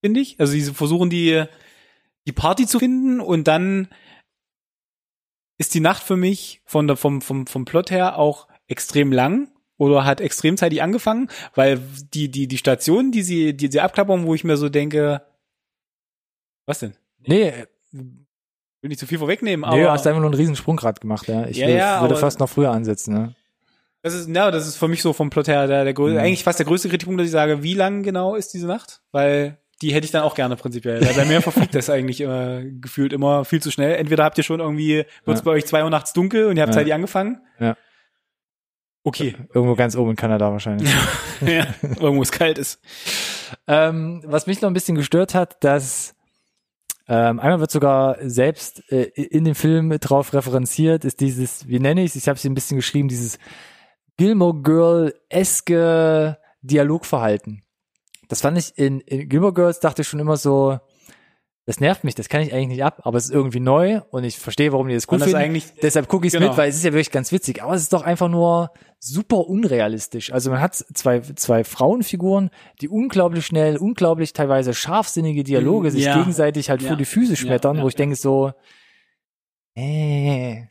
finde ich. Also sie versuchen die die Party zu finden und dann ist die Nacht für mich von der, vom, vom, vom Plot her auch extrem lang oder hat extrem zeitig angefangen, weil die, die, die Stationen, die sie, die sie abklappern, wo ich mir so denke, was denn? nee Will nicht zu viel vorwegnehmen, aber nee, du hast einfach nur einen riesen Sprung gerade gemacht ja ich Ja, will, ja, würde fast noch früher ansetzen ne? das ist, ja, das ist für mich so vom Plot her der, der grö- Mhm. eigentlich fast der größte Kritikpunkt, dass ich sage, wie lang genau ist diese Nacht? Weil die hätte ich dann auch gerne prinzipiell. Weil bei mir verfliegt das eigentlich äh, gefühlt immer viel zu schnell. Entweder habt ihr schon irgendwie, wird's Ja. bei euch zwei Uhr nachts dunkel und ihr habt Ja. zeitig angefangen. Ja. Okay. Irgendwo ganz oben in Kanada wahrscheinlich. ja. Irgendwo es kalt ist. Ähm, was mich noch ein bisschen gestört hat, dass ähm, einmal wird sogar selbst äh, in dem Film drauf referenziert, ist dieses, wie nenne ich es, ich habe es ein bisschen geschrieben, dieses Gilmore Girl-eske Dialogverhalten. Das fand ich in, in Gilmore Girls, dachte ich schon immer so, das nervt mich, das kann ich eigentlich nicht ab, aber es ist irgendwie neu und ich verstehe, warum die das gut das finden. Deshalb gucke ich es genau. mit, weil es ist ja wirklich ganz witzig. Aber es ist doch einfach nur super unrealistisch. Also man hat zwei, zwei Frauenfiguren, die unglaublich schnell, unglaublich teilweise scharfsinnige Dialoge sich Ja. gegenseitig halt Ja. vor die Füße schmettern, Ja, wo ich denke so, äh,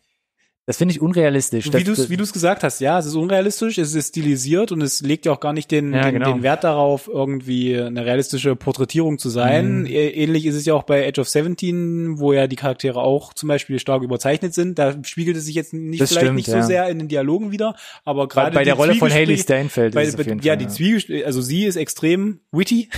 das finde ich unrealistisch. Wie du es wie gesagt hast, ja, es ist unrealistisch, es ist stilisiert und es legt ja auch gar nicht den, Ja, den, genau. den Wert darauf, irgendwie eine realistische Porträtierung zu sein. Mhm. Ä- Ähnlich ist es ja auch bei Age of 17, wo ja die Charaktere auch zum Beispiel stark überzeichnet sind. Da spiegelt es sich jetzt nicht Das vielleicht stimmt, nicht ja. so sehr in den Dialogen wieder, aber bei, gerade bei der die Rolle von Haley Steinfeld bei, ist es auf jeden ja, Fall. die Zwiegespräche, also sie ist extrem witty.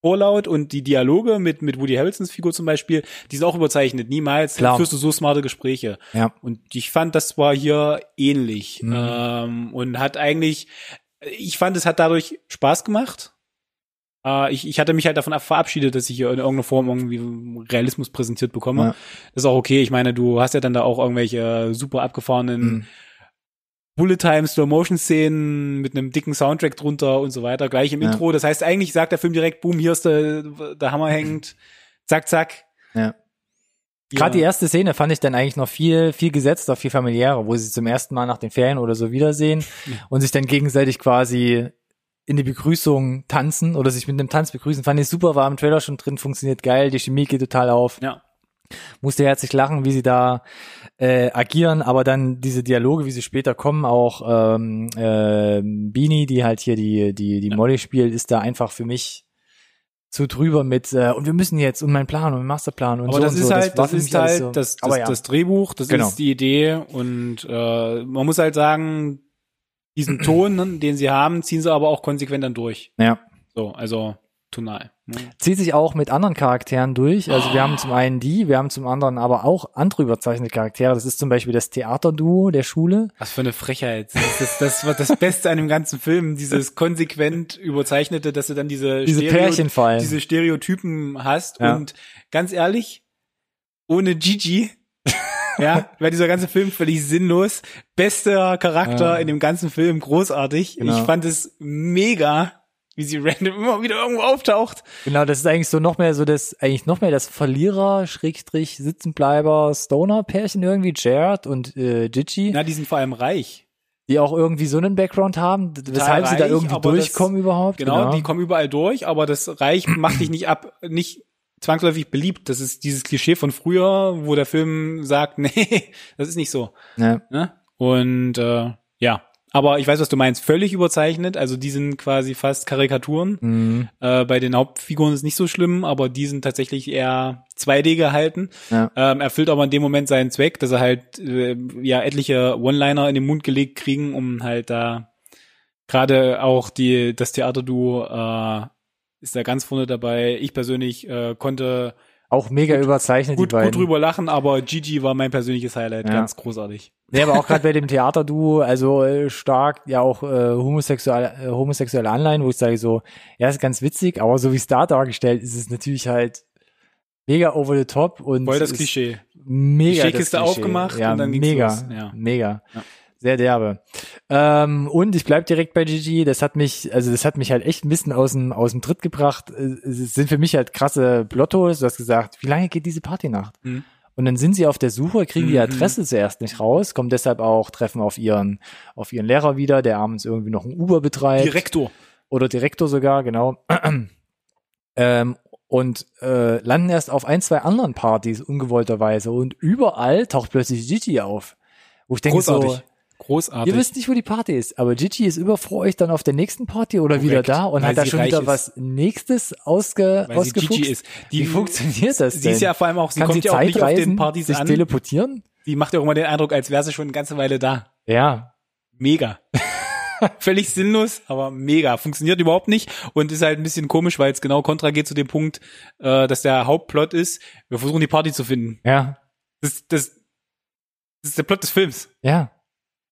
Vorlaut und die Dialoge mit, mit Woody Harrelsons Figur zum Beispiel, die sind auch überzeichnet. Niemals Klar. führst du so smarte Gespräche. Ja. Und ich fand, das war hier ähnlich. Mhm. Ähm, und hat eigentlich, ich fand, es hat dadurch Spaß gemacht. Äh, ich, ich hatte mich halt davon ab- verabschiedet, dass ich hier in irgendeiner Form irgendwie Realismus präsentiert bekomme. Ja. Das ist auch okay. Ich meine, du hast ja dann da auch irgendwelche super abgefahrenen Mhm. Bullet-Time, Slow-Motion-Szenen mit einem dicken Soundtrack drunter und so weiter, gleich im Ja. Intro. Das heißt, eigentlich sagt der Film direkt, boom, hier ist der, der Hammer hängt, zack, zack. Ja. Gerade die erste Szene fand ich dann eigentlich noch viel, viel gesetzter, viel familiärer, wo sie zum ersten Mal nach den Ferien oder so wiedersehen und sich dann gegenseitig quasi in die Begrüßung tanzen oder sich mit einem Tanz begrüßen. Fand ich super, war im Trailer schon drin, funktioniert geil, die Chemie geht total auf. Ja. Musste herzlich lachen, wie sie da äh, agieren, aber dann diese Dialoge, wie sie später kommen, auch ähm, äh, Beanie, die halt hier die, die, die Molly spielt, ist da einfach für mich zu drüber mit äh, und wir müssen jetzt und mein Plan und mein Masterplan und Aber so das und ist so. halt, das, für ist halt so. das, das, ja. das Drehbuch, das Genau. ist die Idee und äh, man muss halt sagen, diesen Ton, den sie haben, ziehen sie aber auch konsequent dann durch. ja. So, also tonal. Ne? zieht sich auch mit anderen Charakteren durch. Also wir haben zum einen die, wir haben zum anderen aber auch andere überzeichnete Charaktere. Das ist zum Beispiel das Theaterduo der Schule. Was für eine Frechheit. Das, ist, das war das Beste an dem ganzen Film, dieses konsequent überzeichnete, dass du dann diese, Diese Pärchen vor allem. diese Stereotypen hast. Ja. Und ganz ehrlich, ohne Gigi, ja, wäre dieser ganze Film völlig sinnlos. Bester Charakter Ja. in dem ganzen Film, großartig. Genau. Ich fand es mega, wie sie random immer wieder irgendwo auftaucht. Genau, das ist eigentlich so noch mehr so das, eigentlich noch mehr das Verlierer, Schrägstrich, Sitzenbleiber, Stoner-Pärchen irgendwie, Jared und äh, Gigi, Na, die sind vor allem reich. die auch irgendwie so einen Background haben, weshalb sie da reich, irgendwie aber das- durchkommen überhaupt. Genau, die kommen überall durch, aber das Reich macht dich nicht ab, nicht zwangsläufig beliebt. Das ist dieses Klischee von früher, wo der Film sagt, nee, das ist nicht so. Ja. Ne? Und äh, ja, aber ich weiß, was du meinst. Völlig überzeichnet, also die sind quasi fast Karikaturen. Mhm. Äh, bei den Hauptfiguren ist nicht so schlimm, aber die sind tatsächlich eher 2D gehalten. Ja. Ähm, erfüllt aber in dem Moment seinen Zweck, dass er halt äh, ja etliche One-Liner in den Mund gelegt kriegen, um halt da gerade auch die das Theaterduo äh, ist da ganz vorne dabei. Ich persönlich äh, konnte Auch mega überzeichnet, gut, die beiden. gut drüber lachen, aber Gigi war mein persönliches Highlight, Ja. ganz großartig. Nee, aber auch gerade bei dem Theaterduo, also äh, stark ja auch äh, homosexuelle, äh, homosexuelle Anleihen, wo ich sage so, ja, ist ganz witzig, aber so wie es da dargestellt ist, ist es natürlich halt mega over the top und Voll das Klischee. Mega Die das Klischee. aufgemacht ja, und dann ging's mega, los. Ja. mega. Ja. Sehr derbe. Ähm, und ich bleib direkt bei Gigi. Das hat mich, also das hat mich halt echt ein bisschen aus dem aus dem Tritt gebracht. Äh, Es sind für mich halt krasse Plottos. Du hast gesagt, wie lange geht diese Partynacht? Mhm. Und dann sind sie auf der Suche, kriegen die Mhm. Adresse zuerst nicht raus, kommen deshalb auch, treffen auf ihren, auf ihren Lehrer wieder, der abends irgendwie noch ein Uber betreibt. Direktor. Oder Direktor sogar, genau. ähm, und äh, landen erst auf ein, zwei anderen Partys ungewollterweise. Und überall taucht plötzlich Gigi auf. Wo ich denke Großartig. so, Großartig. ihr wisst nicht, wo die Party ist, aber Gigi ist über vor euch dann auf der nächsten Party oder wieder Korrekt, da und hat da sie schon wieder ist. was nächstes ausge, weil sie ausgefuchst. Gigi ist. Die, Wie funktioniert das Sie denn? ist ja vor allem auch, sie Kann kommt sie ja auch nicht auf den Partys sich an. teleportieren? Die macht ja auch immer den Eindruck, als wäre sie schon eine ganze Weile da. Ja. Mega. Völlig sinnlos, aber mega. Funktioniert überhaupt nicht und ist halt ein bisschen komisch, weil es genau kontra geht zu dem Punkt, äh, dass der Hauptplot ist, wir versuchen die Party zu finden. Ja, Das, das, das ist der Plot des Films. ja,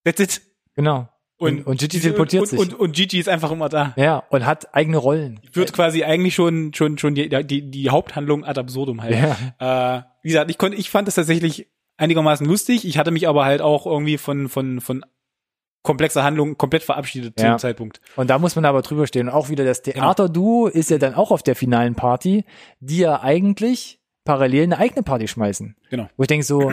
That's it. genau. Und, und Gigi teleportiert und, sich. Und, und Gigi ist einfach immer da. ja, und hat eigene Rollen. Wird quasi eigentlich schon, schon, schon die, die, die Haupthandlung ad absurdum halt. Ja. Äh, wie gesagt, ich konnte, ich fand das tatsächlich einigermaßen lustig. Ich hatte mich aber halt auch irgendwie von, von, von komplexer Handlung komplett verabschiedet zu Ja. dem Zeitpunkt. Und da muss man aber drüber stehen. Und auch wieder das Genau. Theater-Duo ist ja dann auch auf der finalen Party, die ja eigentlich parallel eine eigene Party schmeißen. Genau. Wo ich denke so,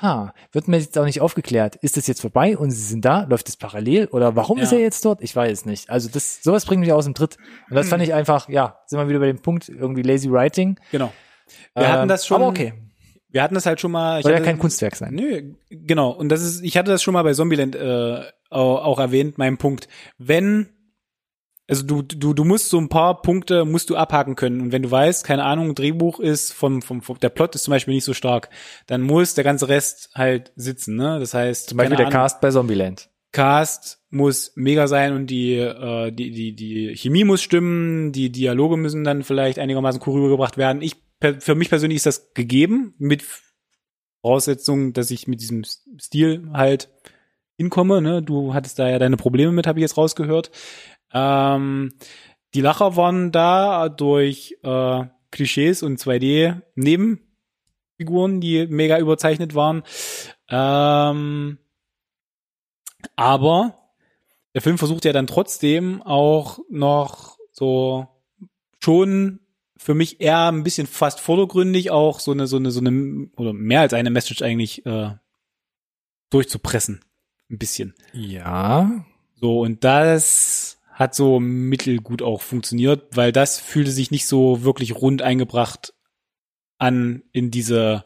ha, wird mir jetzt auch nicht aufgeklärt. Ist das jetzt vorbei und sie sind da? Läuft es parallel? Oder warum Ja. ist er jetzt dort? Ich weiß es nicht. Also das, sowas bringt mich aus dem Tritt. Und das fand ich einfach, ja, sind wir wieder bei dem Punkt, irgendwie lazy writing. Genau. Wir Ähm, hatten das schon. Aber okay. Wir hatten das halt schon mal. Soll ja kein Kunstwerk sein. Nö, genau. Und das ist, ich hatte das schon mal bei Zombieland äh, auch, auch erwähnt, mein Punkt. Wenn, also du, du, du musst so ein paar Punkte musst du abhaken können. Und wenn du weißt, keine Ahnung, Drehbuch ist vom, vom, vom der Plot ist zum Beispiel nicht so stark, dann muss der ganze Rest halt sitzen, ne? Das heißt, Zum Beispiel der Ahnung, Cast bei Zombieland. Cast muss mega sein und die, äh, die, die, die Chemie muss stimmen, die Dialoge müssen dann vielleicht einigermaßen cool rübergebracht werden. Ich, für mich persönlich ist das gegeben, mit Voraussetzung, dass ich mit diesem Stil halt hinkomme. Ne? Du hattest da ja deine Probleme mit, habe ich jetzt rausgehört. Ähm, die Lacher waren da durch äh, Klischees und 2D Nebenfiguren, die mega überzeichnet waren. Ähm, aber der Film versucht ja dann trotzdem auch noch so schon für mich eher ein bisschen fast vordergründig auch so eine so eine so eine oder mehr als eine Message eigentlich äh, durchzupressen ein bisschen Ja. so und das hat so mittelgut auch funktioniert weil das fühlte sich nicht so wirklich rund eingebracht an in diese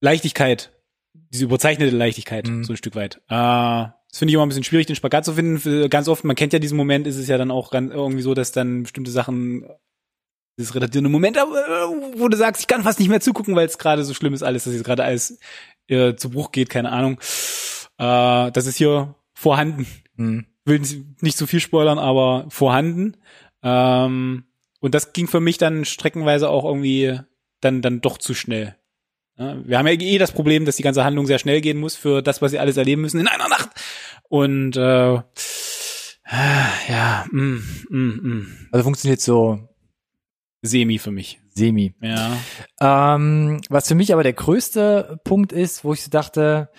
Leichtigkeit diese überzeichnete Leichtigkeit Mhm. so ein Stück weit äh, das finde ich immer ein bisschen schwierig, den Spagat zu finden. Ganz oft, man kennt ja diesen Moment, ist es ja dann auch ganz, irgendwie so, dass dann bestimmte Sachen, das relatierende Moment, äh, wo du sagst, ich kann fast nicht mehr zugucken, weil es gerade so schlimm ist alles, dass jetzt gerade alles äh, zu Bruch geht, keine Ahnung. Äh, das ist hier vorhanden. Hm. Will nicht zu viel spoilern, aber vorhanden. Ähm, und das ging für mich dann streckenweise auch irgendwie dann, dann doch zu schnell. Ja, wir haben ja eh das Problem, dass die ganze Handlung sehr schnell gehen muss für das, was sie alles erleben müssen in einer Nacht. Und äh, ja, mm, mm, mm. Also funktioniert so semi für mich. semi. Ja. Ähm, was für mich aber der größte Punkt ist, wo ich so dachte,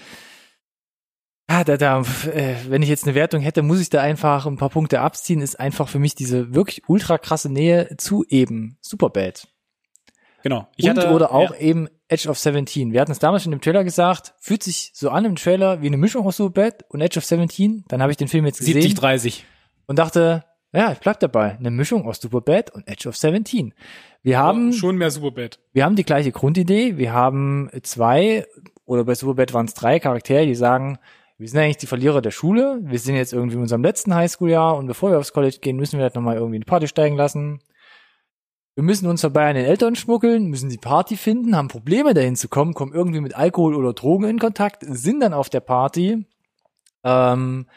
ah, da, da, äh, wenn ich jetzt eine Wertung hätte, muss ich da einfach ein paar Punkte abziehen, ist einfach für mich diese wirklich ultra krasse Nähe zu eben Superbad. Genau. Ich und hatte, oder auch ja, eben Edge of 17. Wir hatten es damals schon im Trailer gesagt, fühlt sich so an im Trailer wie eine Mischung aus Superbad und Edge of 17. Dann habe ich den Film jetzt gesehen 70, 30. und dachte, ja, ich bleib dabei. Eine Mischung aus Superbad und Edge of 17. Wir haben, schon mehr Superbad. wir haben die gleiche Grundidee. Wir haben zwei, oder bei Superbad waren es drei Charaktere, die sagen, wir sind eigentlich die Verlierer der Schule. Wir sind jetzt irgendwie in unserem letzten Highschool-Jahr und bevor wir aufs College gehen, müssen wir halt nochmal irgendwie eine Party steigen lassen. Wir müssen uns dabei an den Eltern schmuggeln, müssen die Party finden, haben Probleme dahin zu kommen, kommen irgendwie mit Alkohol oder Drogen in Kontakt, sind dann auf der Party, ähm,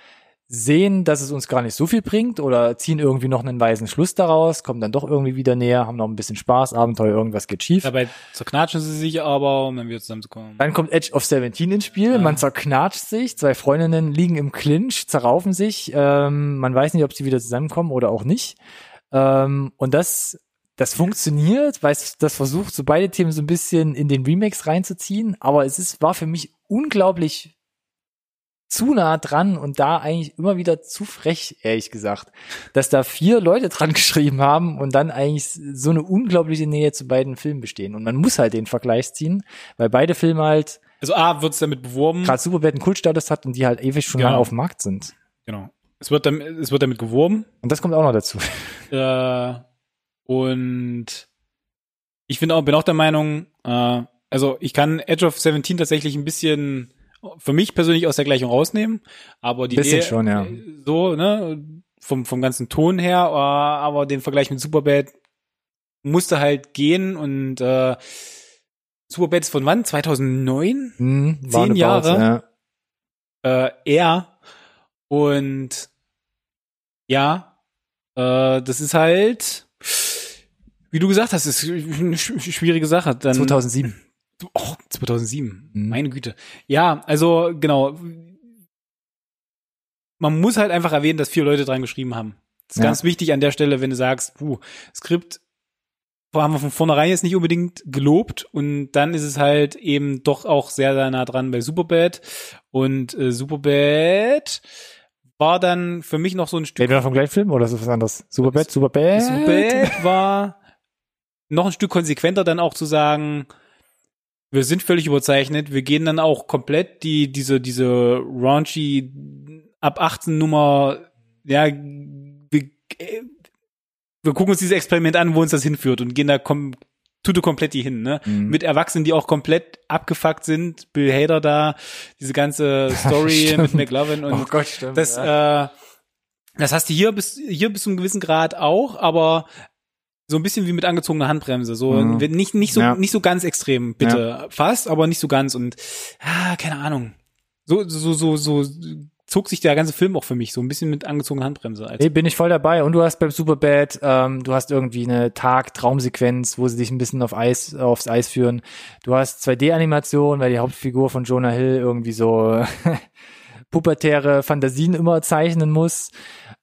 sehen, dass es uns gar nicht so viel bringt oder ziehen irgendwie noch einen weisen Schluss daraus, kommen dann doch irgendwie wieder näher, haben noch ein bisschen Spaß, Abenteuer, irgendwas geht schief. Dabei zerknatschen sie sich aber, um dann wieder zusammenzukommen. Dann kommt Edge of 17 ins Spiel, man zerknatscht sich, zwei Freundinnen liegen im Clinch, zerraufen sich, ähm, man weiß nicht, ob sie wieder zusammenkommen oder auch nicht. Ähm, und das, das funktioniert, weil es das versucht, so beide Themen so ein bisschen in den Remakes reinzuziehen, aber es ist, war für mich unglaublich zu nah dran und da eigentlich immer wieder zu frech, ehrlich gesagt, dass da vier Leute dran geschrieben haben und dann eigentlich so eine unglaubliche Nähe zu beiden Filmen bestehen. Und man muss halt den Vergleich ziehen, weil beide Filme halt Also A, wird's damit beworben. gerade Superbad einen Kultstatus hat und die halt ewig schon Genau. lange auf dem Markt sind. Genau. Es wird, damit, es wird damit geworben. Und das kommt auch noch dazu. Äh, und ich bin auch, bin auch der Meinung, äh, also ich kann Edge of 17 tatsächlich ein bisschen für mich persönlich aus der Gleichung rausnehmen, aber die Bisschen Nähe- schon, ja. so, ne, vom, vom ganzen Ton her, äh, aber den Vergleich mit Superbad musste halt gehen und äh, Superbad ist von wann? 2009? Hm, Zehn Jahre? Ja. äh, er Und ja, äh, das ist halt, wie du gesagt hast, ist eine sch- schwierige Sache. Dann, 2007. Oh, 2007. Mhm. Meine Güte. Ja, also genau. Man muss halt einfach erwähnen, dass vier Leute dran geschrieben haben. Das ist Ja. ganz wichtig an der Stelle, wenn du sagst, puh, Skript haben wir von vornherein jetzt nicht unbedingt gelobt und dann ist es halt eben doch auch sehr, sehr nah dran bei Superbad und äh, Superbad war dann für mich noch so ein Stück Reden wir vom gleichen Film oder ist das was anderes? Superbad, Superbad. Superbad war noch ein Stück konsequenter dann auch zu sagen, wir sind völlig überzeichnet, wir gehen dann auch komplett die, diese, diese raunchy ab 18 Nummer, ja, wir, äh, wir gucken uns dieses Experiment an, wo uns das hinführt und gehen da kom tute komplett die hin, ne? Mhm. Mit Erwachsenen, die auch komplett abgefuckt sind, Bill Hader da, diese ganze Story mit McLovin und Oh Gott, stimmt. das, ja. äh, das hast du hier bis, hier bis zu einem gewissen Grad auch, aber so ein bisschen wie mit angezogener Handbremse. So Mhm. nicht, nicht so, Ja. nicht so ganz extrem, bitte. Fast, aber nicht so ganz. Und ah, keine Ahnung. So, so, so, so zog sich der ganze Film auch für mich so ein bisschen mit angezogener Handbremse. Als, Nee, bin ich voll dabei. Und du hast beim Superbad, ähm, du hast irgendwie eine Tag-Traumsequenz, wo sie dich ein bisschen auf Eis, aufs Eis führen. Du hast 2D-Animation, weil die Hauptfigur von Jonah Hill irgendwie so pubertäre Fantasien immer zeichnen muss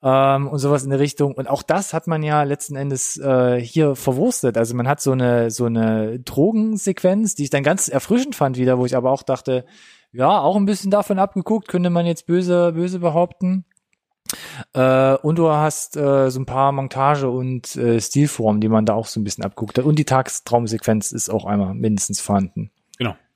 ähm, und sowas in der Richtung. Und auch das hat man ja letzten Endes äh, hier verwurstet. Also man hat so eine so eine Drogensequenz, die ich dann ganz erfrischend fand wieder, wo ich aber auch dachte, ja, auch ein bisschen davon abgeguckt, könnte man jetzt böse böse behaupten. Äh, und du hast äh, so ein paar Montage und äh, Stilformen, die man da auch so ein bisschen abguckt hat. Und die Tagstraumsequenz ist auch einmal mindestens vorhanden. Das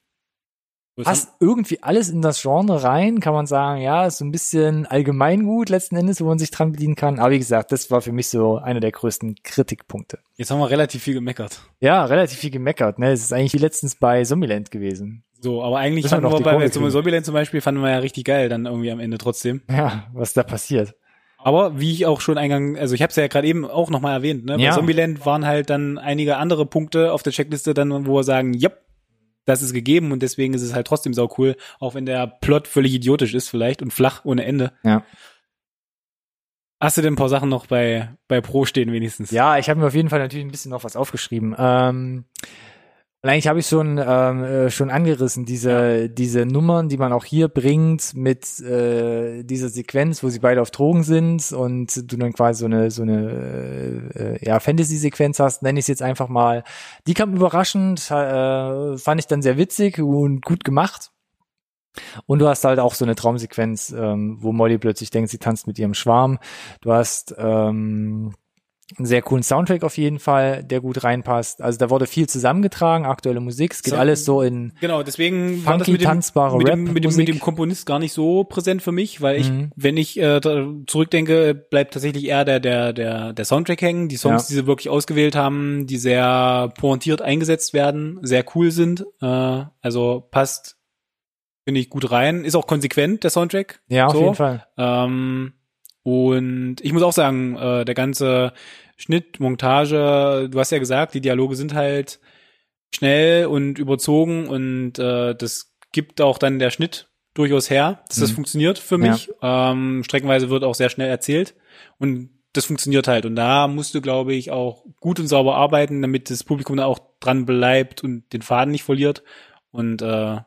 Passt irgendwie alles in das Genre rein, kann man sagen, ja, ist so ein bisschen allgemeingut letzten Endes, wo man sich dran bedienen kann. Aber wie gesagt, das war für mich so einer der größten Kritikpunkte. Jetzt haben wir relativ viel gemeckert. Ja, relativ viel gemeckert, ne? Es ist eigentlich wie letztens bei Zombieland gewesen. So, aber eigentlich wir fanden wir bei. Zombieland zum Beispiel fanden wir ja richtig geil dann irgendwie am Ende trotzdem. Ja, was da passiert. Aber wie ich auch schon eingang, also ich habe es ja gerade eben auch nochmal erwähnt, ne? Ja. Bei Zombieland waren halt dann einige andere Punkte auf der Checkliste dann, wo wir sagen, yep, das ist gegeben und deswegen ist es halt trotzdem sau cool, auch wenn der Plot völlig idiotisch ist vielleicht und flach ohne Ende. Ja. Hast du denn ein paar Sachen noch bei, bei Pro stehen wenigstens? Ja, ich habe mir auf jeden Fall natürlich ein bisschen noch was aufgeschrieben. Ähm, eigentlich habe ich schon ähm, äh, schon angerissen diese diese Nummern, die man auch hier bringt mit äh, dieser Sequenz, wo sie beide auf Drogen sind und du dann quasi so eine so eine äh, ja Fantasy-Sequenz hast, nenne ich es jetzt einfach mal. Die kam überraschend, äh, fand ich dann sehr witzig und gut gemacht. Und du hast halt auch so eine Traumsequenz, ähm, wo Molly plötzlich denkt, sie tanzt mit ihrem Schwarm. Du hast ähm, einen sehr coolen Soundtrack auf jeden Fall, der gut reinpasst. Also da wurde viel zusammengetragen, aktuelle Musik. Es geht So- alles so in Genau, deswegen war das Funky, mit dem, tanzbare mit, dem, mit, dem, mit dem Komponist gar nicht so präsent für mich, weil ich, Mhm. wenn ich äh, zurückdenke, bleibt tatsächlich eher der, der, der, der Soundtrack hängen. Die Songs, Ja. die sie wirklich ausgewählt haben, die sehr pointiert eingesetzt werden, sehr cool sind. Äh, also passt, finde ich, gut rein. Ist auch konsequent, der Soundtrack. ja auf so. jeden Fall. Ähm, und ich muss auch sagen, äh, der ganze Schnitt, Montage, du hast ja gesagt, die Dialoge sind halt schnell und überzogen und äh, das gibt auch dann der Schnitt durchaus her, dass das Mhm. funktioniert für mich. Ähm, streckenweise wird auch sehr schnell erzählt und das funktioniert halt. Und da musst du, glaube ich, auch gut und sauber arbeiten, damit das Publikum da auch dran bleibt und den Faden nicht verliert und äh,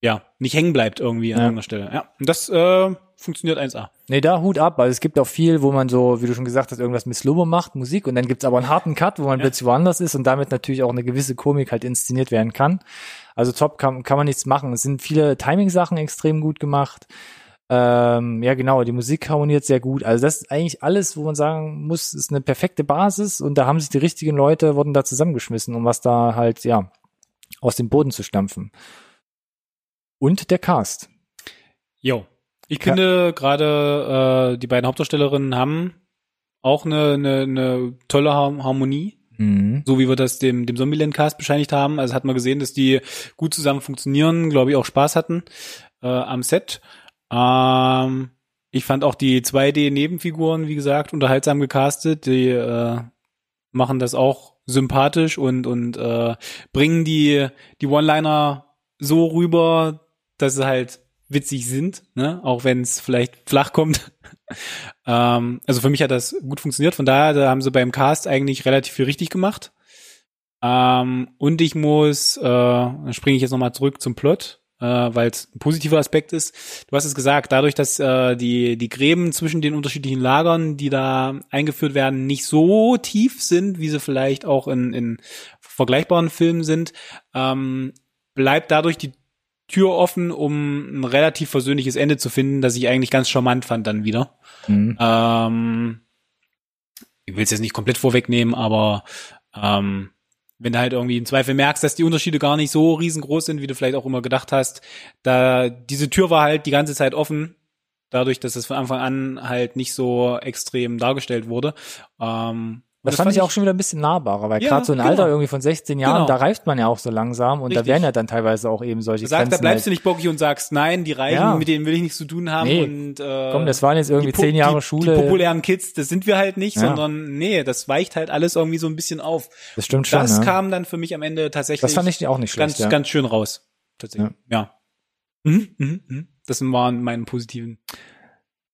ja, nicht hängen bleibt irgendwie an Ja. irgendeiner Stelle. Ja, und das äh, funktioniert 1A. Nee, da Hut ab, weil es gibt auch viel, wo man so, wie du schon gesagt hast, irgendwas mit Slow macht, Musik, und dann gibt's aber einen harten Cut, wo man Ja. plötzlich woanders ist und damit natürlich auch eine gewisse Komik halt inszeniert werden kann. Also top kann, kann man nichts machen. Es sind viele Timing-Sachen extrem gut gemacht. Ähm, ja, genau, die Musik harmoniert sehr gut. Also das ist eigentlich alles, wo man sagen muss, ist eine perfekte Basis und da haben sich die richtigen Leute, wurden da zusammengeschmissen, um was da halt, ja, aus dem Boden zu stampfen. Und der Cast. Jo. Ich Ka- finde gerade äh, die beiden Hauptdarstellerinnen haben auch eine, eine, eine tolle Har- Harmonie, Mhm. so wie wir das dem, dem Zombieland-Cast bescheinigt haben. Also hat man gesehen, dass die gut zusammen funktionieren, glaube ich, auch Spaß hatten äh, am Set. Ähm, ich fand auch die 2D-Nebenfiguren, wie gesagt, unterhaltsam gecastet. Die äh, machen das auch sympathisch und, und äh, bringen die, die One-Liner so rüber, dass sie halt witzig sind, ne? auch wenn es vielleicht flach kommt. ähm, also für mich hat das gut funktioniert. Von daher, da haben sie beim Cast eigentlich relativ viel richtig gemacht. Ähm, und ich muss, äh, dann springe ich jetzt nochmal zurück zum Plot, äh, weil es ein positiver Aspekt ist. Du hast es gesagt, dadurch, dass äh, die, die Gräben zwischen den unterschiedlichen Lagern, die da eingeführt werden, nicht so tief sind, wie sie vielleicht auch in, in vergleichbaren Filmen sind, ähm, bleibt dadurch die Tür offen, um ein relativ versöhnliches Ende zu finden, das ich eigentlich ganz charmant fand dann wieder. Mhm. Ähm, ich will es jetzt nicht komplett vorwegnehmen, aber ähm, wenn du halt irgendwie im Zweifel merkst, dass die Unterschiede gar nicht so riesengroß sind, wie du vielleicht auch immer gedacht hast, da diese Tür war halt die ganze Zeit offen, dadurch, dass es von Anfang an halt nicht so extrem dargestellt wurde. Ähm, das, das fand, fand ich auch schon wieder ein bisschen nahbarer, weil ja, gerade so ein genau. Alter irgendwie von 16 Jahren, genau. da reift man ja auch so langsam und Richtig. da werden ja dann teilweise auch eben solche Sag, Da bleibst halt. du nicht bockig und sagst, nein, die Reichen, ja. mit denen will ich nichts zu tun haben nee. und äh, Komm, das waren jetzt irgendwie zehn Jahre die, Schule. Die populären Kids, das sind wir halt nicht, ja. sondern nee, das weicht halt alles irgendwie so ein bisschen auf. Das stimmt schon. Das kam dann für mich am Ende tatsächlich. Das fand ich auch nicht schlecht. Ganz, ganz schön raus. Tatsächlich. Ja. Mhm, mhm, mhm. Das waren meine positiven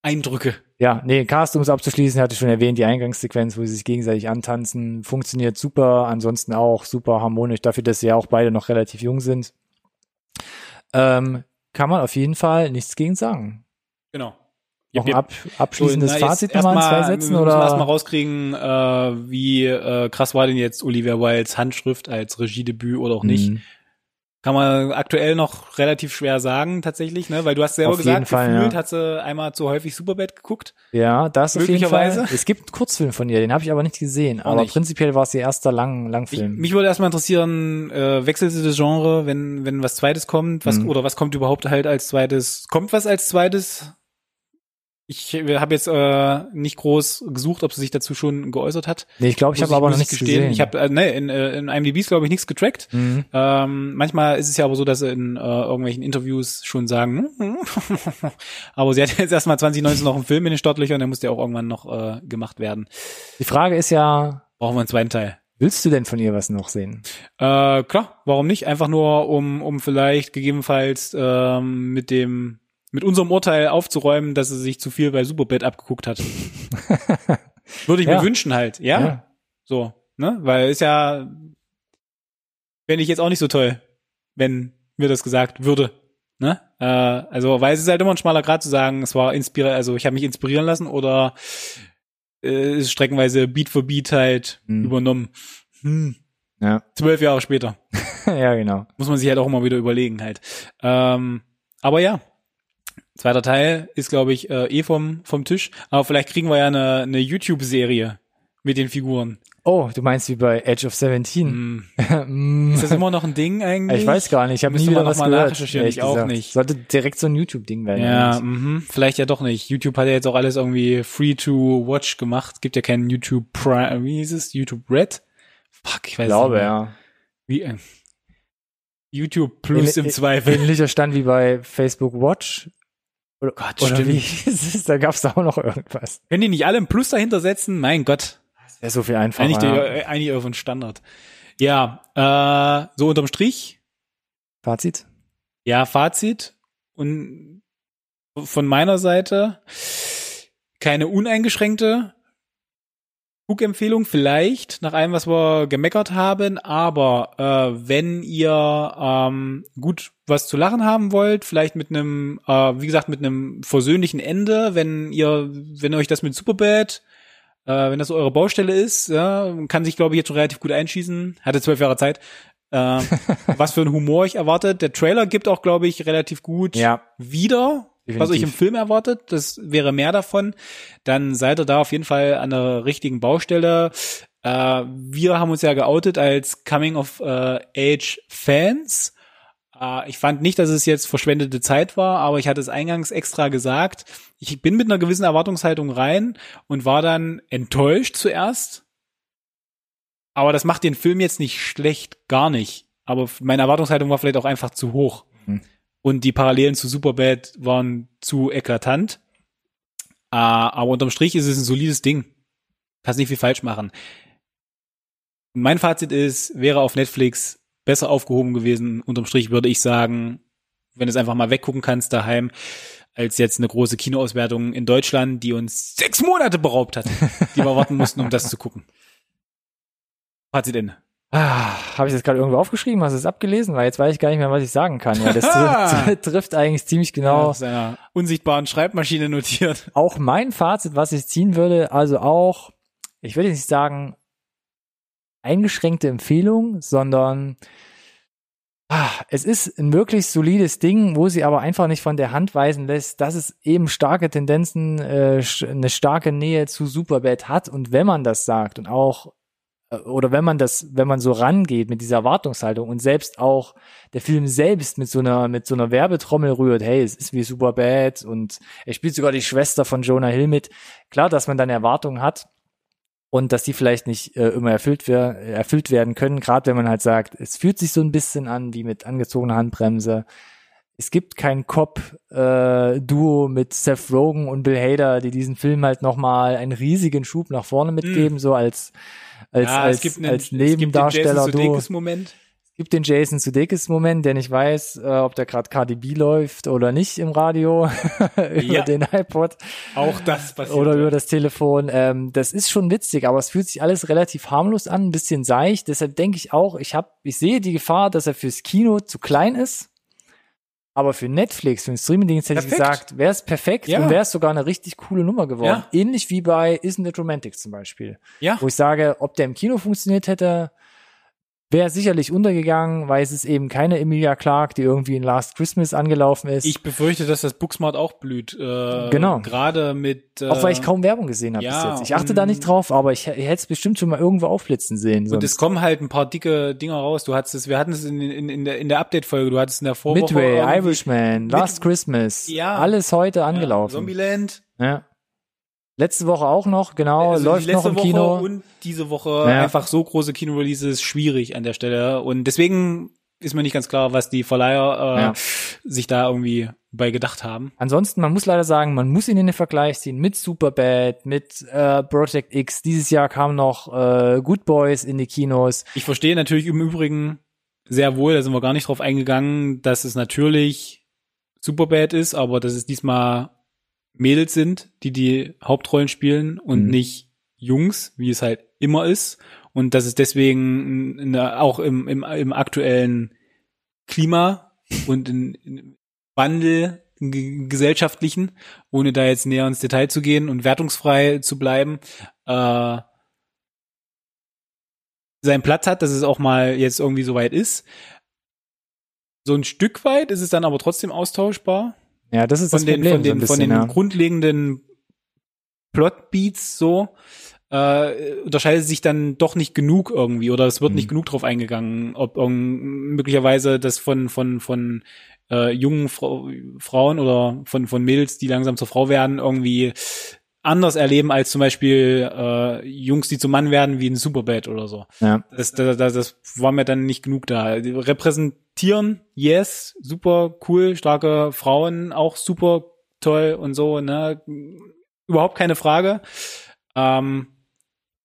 Eindrücke. Ja, nee, Cast, um es abzuschließen, hatte ich schon erwähnt, die Eingangssequenz, wo sie sich gegenseitig antanzen, funktioniert super, ansonsten auch super harmonisch, dafür, dass sie ja auch beide noch relativ jung sind. Ähm, kann man auf jeden Fall nichts gegen sagen. Genau. Noch ein ab, abschließendes so, na, Fazit nochmal in zwei Sätzen? Wir oder? erstmal rauskriegen, äh, wie äh, krass war denn jetzt Olivia Wildes Handschrift als Regiedebüt oder auch nicht. Mhm. Kann man aktuell noch relativ schwer sagen, tatsächlich, ne? Weil du hast selber auf gesagt, Fall, gefühlt ja. hat sie einmal zu häufig Superbad geguckt. Ja, das Fall. Es gibt einen Kurzfilm von ihr, den habe ich aber nicht gesehen. Auch aber nicht. prinzipiell war es ihr erster lang, Langfilm. Ich, mich würde erstmal interessieren, äh, wechselt sie das Genre, wenn, wenn was zweites kommt, was, mhm. oder was kommt überhaupt halt als zweites? Kommt was als zweites? Ich habe jetzt äh, nicht groß gesucht, ob sie sich dazu schon geäußert hat. Nee, ich glaube, ich habe aber noch nichts gestehen. gesehen. Ich habe äh, nee, in, äh, in IMDb glaube ich nichts getrackt. Mhm. Ähm, manchmal ist es ja aber so, dass sie in äh, irgendwelchen Interviews schon sagen, aber sie hat jetzt erstmal 2019 noch einen Film in den Startlöchern, der muss ja auch irgendwann noch äh, gemacht werden. Die Frage ist ja, brauchen wir einen zweiten Teil? Willst du denn von ihr was noch sehen? Äh, klar, warum nicht? Einfach nur, um, um vielleicht gegebenenfalls ähm, mit dem mit unserem Urteil aufzuräumen, dass er sich zu viel bei Superbad abgeguckt hat. Würde ich ja. mir wünschen halt, ja? ja. So, ne? Weil ist ja, fände ich jetzt auch nicht so toll, wenn mir das gesagt würde. Ne? Äh, also, weil es ist halt immer ein schmaler Grad zu sagen, es war inspiriert, also ich habe mich inspirieren lassen oder äh, ist streckenweise Beat for Beat halt hm. übernommen. Hm. Ja. Zwölf Jahre später. ja, genau. Muss man sich halt auch immer wieder überlegen halt. Ähm, aber ja, Zweiter Teil ist, glaube ich, äh, eh vom, vom Tisch. Aber vielleicht kriegen wir ja eine, eine YouTube-Serie mit den Figuren. Oh, du meinst wie bei Edge of 17? Mm. ist das immer noch ein Ding eigentlich? Ich weiß gar nicht. Ich habe nie wieder was mal gehört. Ich auch nicht. Sollte direkt so ein YouTube-Ding werden. Ja, mh. vielleicht ja doch nicht. YouTube hat ja jetzt auch alles irgendwie free to watch gemacht. Gibt ja keinen YouTube Prime. Wie hieß es? YouTube Red? Fuck, ich weiß ich glaube, nicht. ja. Wie, äh, YouTube Plus in, im Zweifel. Ähnlicher Stand wie bei Facebook Watch. Oder, Gott, oder wie ist es? Da gab's da auch noch irgendwas. Können die nicht alle ein Plus dahinter setzen? Mein Gott. Das wäre so viel einfacher. Eigentlich, ja. der, eigentlich auf ein Standard. Ja, äh, so unterm Strich. Fazit? Ja, Fazit. Und von meiner Seite keine uneingeschränkte Guckempfehlung vielleicht, nach allem, was wir gemeckert haben, aber äh, wenn ihr ähm, gut was zu lachen haben wollt, vielleicht mit einem, äh, wie gesagt, mit einem versöhnlichen Ende, wenn ihr, wenn euch das mit Superbad, äh, wenn das so eure Baustelle ist, ja, kann sich, glaube ich, jetzt schon relativ gut einschießen, hatte zwölf Jahre Zeit, äh, was für ein Humor ich erwartet. Der Trailer gibt auch, glaube ich, relativ gut ja. wieder, Definitiv. was euch im Film erwartet, das wäre mehr davon, dann seid ihr da auf jeden Fall an der richtigen Baustelle. Äh, wir haben uns ja geoutet als Coming of äh, Age Fans. Äh, ich fand nicht, dass es jetzt verschwendete Zeit war, aber ich hatte es eingangs extra gesagt. Ich bin mit einer gewissen Erwartungshaltung rein und war dann enttäuscht zuerst. Aber das macht den Film jetzt nicht schlecht, gar nicht. Aber meine Erwartungshaltung war vielleicht auch einfach zu hoch. Hm und die Parallelen zu Superbad waren zu eklatant. Uh, aber unterm Strich ist es ein solides Ding. Kannst nicht viel falsch machen. Mein Fazit ist, wäre auf Netflix besser aufgehoben gewesen. Unterm Strich würde ich sagen, wenn du es einfach mal weggucken kannst daheim, als jetzt eine große Kinoauswertung in Deutschland, die uns sechs Monate beraubt hat, die wir warten mussten, um das zu gucken. Fazit Ende. Ah, Habe ich das gerade irgendwo aufgeschrieben? Hast du es abgelesen? Weil jetzt weiß ich gar nicht mehr, was ich sagen kann. Ja, das trifft, eigentlich ziemlich genau. Auf seiner unsichtbaren Schreibmaschine notiert. Auch mein Fazit, was ich ziehen würde, also auch, ich würde nicht sagen, eingeschränkte Empfehlung, sondern ah, es ist ein wirklich solides Ding, wo sie aber einfach nicht von der Hand weisen lässt, dass es eben starke Tendenzen, äh, eine starke Nähe zu Superbad hat. Und wenn man das sagt und auch oder wenn man das, wenn man so rangeht mit dieser Erwartungshaltung und selbst auch der Film selbst mit so einer, mit so einer Werbetrommel rührt, hey, es ist wie Superbad und er spielt sogar die Schwester von Jonah Hill mit. Klar, dass man dann Erwartungen hat und dass die vielleicht nicht äh, immer erfüllt, wer erfüllt werden können, gerade wenn man halt sagt, es fühlt sich so ein bisschen an wie mit angezogener Handbremse. Es gibt kein Cop-Duo äh, mit Seth Rogen und Bill Hader, die diesen Film halt nochmal einen riesigen Schub nach vorne mitgeben, mm. so als als, ja, als, einen, als Nebendarsteller. Es gibt den Jason Moment. Es gibt den Jason Sudeikis Moment, der nicht weiß, äh, ob der gerade KDB läuft oder nicht im Radio über ja. den iPod. Auch das passiert. Oder über das Telefon. Ähm, das ist schon witzig, aber es fühlt sich alles relativ harmlos an, ein bisschen seicht. Deshalb denke ich auch, ich habe, ich sehe die Gefahr, dass er fürs Kino zu klein ist. Aber für Netflix, für ein Streaming-Dienst hätte perfekt. ich gesagt, wäre es perfekt ja. und wäre es sogar eine richtig coole Nummer geworden. Ja. Ähnlich wie bei Isn't It Romantic zum Beispiel. Ja. Wo ich sage, ob der im Kino funktioniert hätte, wäre sicherlich untergegangen, weil es ist eben keine Emilia Clark, die irgendwie in Last Christmas angelaufen ist. Ich befürchte, dass das Booksmart auch blüht. Äh, genau. Gerade mit. Äh, auch weil ich kaum Werbung gesehen habe ja, bis jetzt. Ich achte da nicht drauf, aber ich, ich hätte es bestimmt schon mal irgendwo aufblitzen sehen. Sonst. Und es kommen halt ein paar dicke Dinger raus. Du hattest es, wir hatten es in, in, in der, in der Update-Folge, du hattest in der Vorwoche. Midway, Irishman, Last Christmas. Ja. Alles heute angelaufen. Ja, Zombieland. Ja. Letzte Woche auch noch, genau, also läuft noch im Woche Kino. Und diese Woche ja. einfach so große Kino-Releases schwierig an der Stelle. Und deswegen ist mir nicht ganz klar, was die Verleiher äh, ja. sich da irgendwie bei gedacht haben. Ansonsten, man muss leider sagen, man muss ihn in den Vergleich ziehen mit Superbad, mit äh, Project X. Dieses Jahr kam noch äh, Good Boys in die Kinos. Ich verstehe natürlich im Übrigen sehr wohl, da sind wir gar nicht drauf eingegangen, dass es natürlich Superbad ist, aber dass es diesmal Mädels sind, die die Hauptrollen spielen und mhm. nicht Jungs, wie es halt immer ist. Und dass es deswegen in, auch im, im, im aktuellen Klima und in, in Wandel gesellschaftlichen, ohne da jetzt näher ins Detail zu gehen und wertungsfrei zu bleiben, äh, seinen Platz hat, dass es auch mal jetzt irgendwie so weit ist. So ein Stück weit ist es dann aber trotzdem austauschbar. Ja, das ist von das den, Problem. Von den, so bisschen, von den ja. grundlegenden Plotbeats so äh, unterscheidet sich dann doch nicht genug irgendwie oder es wird mhm. nicht genug drauf eingegangen, ob um, möglicherweise das von von von äh, jungen Fra Frauen oder von von Mädels, die langsam zur Frau werden, irgendwie anders erleben als zum Beispiel äh, Jungs, die zum Mann werden, wie ein Superbad oder so. Ja. Das, das, das, das war mir dann nicht genug da. Repräsentieren, yes, super cool, starke Frauen, auch super toll und so, ne? Überhaupt keine Frage. Ähm,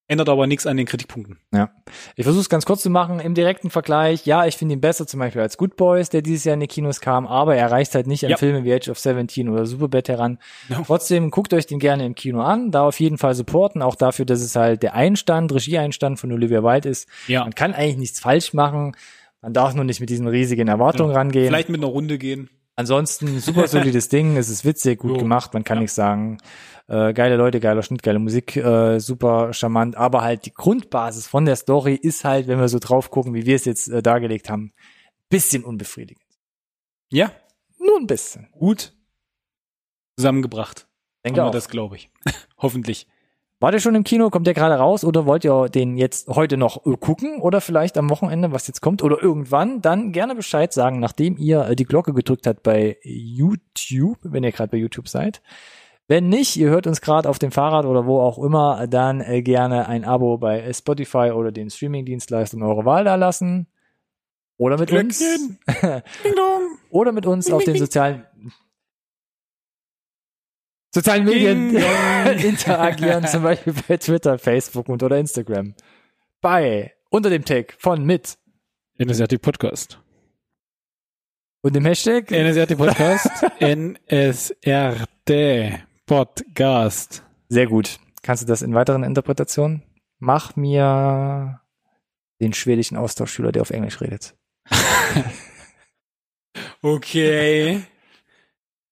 Ändert aber nichts an den Kritikpunkten. Ja. Ich versuche es ganz kurz zu machen. Im direkten Vergleich, ja, ich finde ihn besser zum Beispiel als Good Boys, der dieses Jahr in die Kinos kam, aber er reicht halt nicht an ja. Filme wie Age of 17 oder Superbad heran. Ja. Trotzdem guckt euch den gerne im Kino an, da auf jeden Fall supporten, auch dafür, dass es halt der Einstand, Regieeinstand von Olivia Wilde ist. Ja. Man kann eigentlich nichts falsch machen. Man darf nur nicht mit diesen riesigen Erwartungen ja. rangehen. Vielleicht mit einer Runde gehen. Ansonsten super solides Ding, es ist witzig, gut jo. gemacht, man kann nichts sagen äh, geile Leute, geiler Schnitt, geile Musik, äh, super charmant, aber halt die Grundbasis von der Story ist halt, wenn wir so drauf gucken, wie wir es jetzt äh, dargelegt haben, bisschen unbefriedigend. Ja. Nur ein bisschen. Gut zusammengebracht. Denke auch. das, glaube ich. Hoffentlich. Wart ihr schon im Kino? Kommt der gerade raus oder wollt ihr den jetzt heute noch äh, gucken oder vielleicht am Wochenende, was jetzt kommt oder irgendwann? Dann gerne Bescheid sagen, nachdem ihr äh, die Glocke gedrückt habt bei YouTube, wenn ihr gerade bei YouTube seid. Wenn nicht, ihr hört uns gerade auf dem Fahrrad oder wo auch immer, dann äh, gerne ein Abo bei Spotify oder den Streaming-Dienstleistungen eurer Wahl da lassen. Oder mit Glöckchen. uns. oder mit uns auf den sozialen sozialen Medien interagieren, zum Beispiel bei Twitter, Facebook und oder Instagram. Bei unter dem Tag von mit Energetic Podcast. Und im Hashtag? NSRT Podcast. NSRT Podcast. Sehr gut. Kannst du das in weiteren Interpretationen? Mach mir den schwedischen Austauschschüler, der auf Englisch redet. Okay.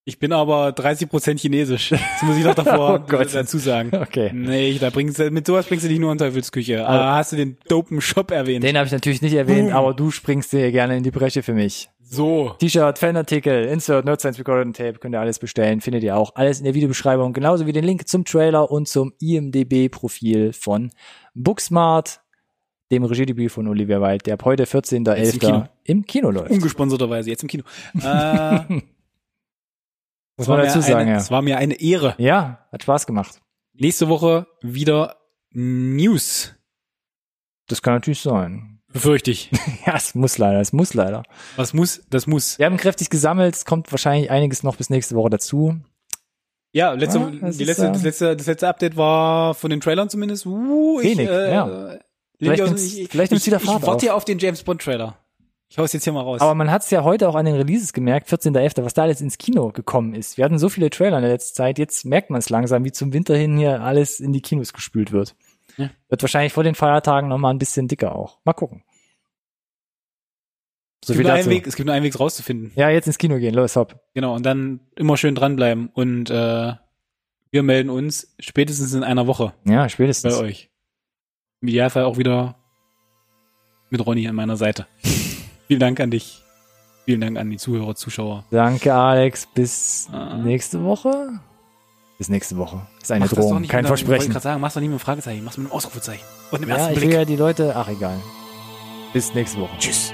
Ich bin aber 30% chinesisch. Das muss ich doch davor Oh dazu sagen. Okay. Nee, da bringst du, mit sowas bringst du dich nur in Teufelsküche. Aber hast du den dopen Shop erwähnt? Den habe ich natürlich nicht erwähnt, Boom. aber du springst dir gerne in die Bresche für mich. so. T-Shirt, Fanartikel, Insert, Nerd Science Recorded Tape, könnt ihr alles bestellen, findet ihr auch alles in der Videobeschreibung, genauso wie den Link zum Trailer und zum IMDB-Profil von Booksmart, dem Regiedebüt von Olivia Wilde, der ab heute 14.11. Jetzt im Kino. im Kino läuft. Ungesponserterweise, jetzt im Kino. Äh, Muss man dazu sagen, eine, ja. Es war mir eine Ehre. Ja, hat Spaß gemacht. Nächste Woche wieder News. Das kann natürlich sein. Befürchte ich. Ja, es muss leider, es muss leider. Was muss, das muss. Wir haben kräftig gesammelt, es kommt wahrscheinlich einiges noch bis nächste Woche dazu. Ja, letzte, Ja, das die ist, letzte, äh, das letzte, das letzte Update war von den Trailern zumindest. Uh, ich, Wenig, äh, ja. Vielleicht nimmt's- ich, vielleicht nimmt's ich, wieder ich Fahrt warte auf. ja auf den James Bond Trailer. Ich hau's jetzt hier mal raus. Aber man hat es ja heute auch an den Releases gemerkt, 14.11., was da alles ins Kino gekommen ist. Wir hatten so viele Trailer in der letzten Zeit, jetzt merkt man es langsam, wie zum Winter hin hier alles in die Kinos gespült wird. Ja. Wird wahrscheinlich vor den Feiertagen nochmal ein bisschen dicker auch. Mal gucken. So es, gibt nur einen. Weg, es gibt nur einen Weg rauszufinden. Ja, jetzt ins Kino gehen, los, hopp. Genau, und dann immer schön dranbleiben. Und äh, wir melden uns spätestens in einer Woche Ja, bei spätestens. euch. Im Idealfall auch wieder mit Ronny an meiner Seite. Vielen Dank an dich. Vielen Dank an die Zuhörer, Zuschauer. Danke, Alex. Bis Ah. nächste Woche. Bis nächste Woche. Ist eine Mach Drohung, kein einem- Ich Versprechen. wollte gerade sagen, mach's doch nicht mit einem Fragezeichen, mach's mit einem Ausrufezeichen. Und einem Ja, ersten ich will Blick. ja die Leute, ach egal. Bis nächste Woche. Tschüss.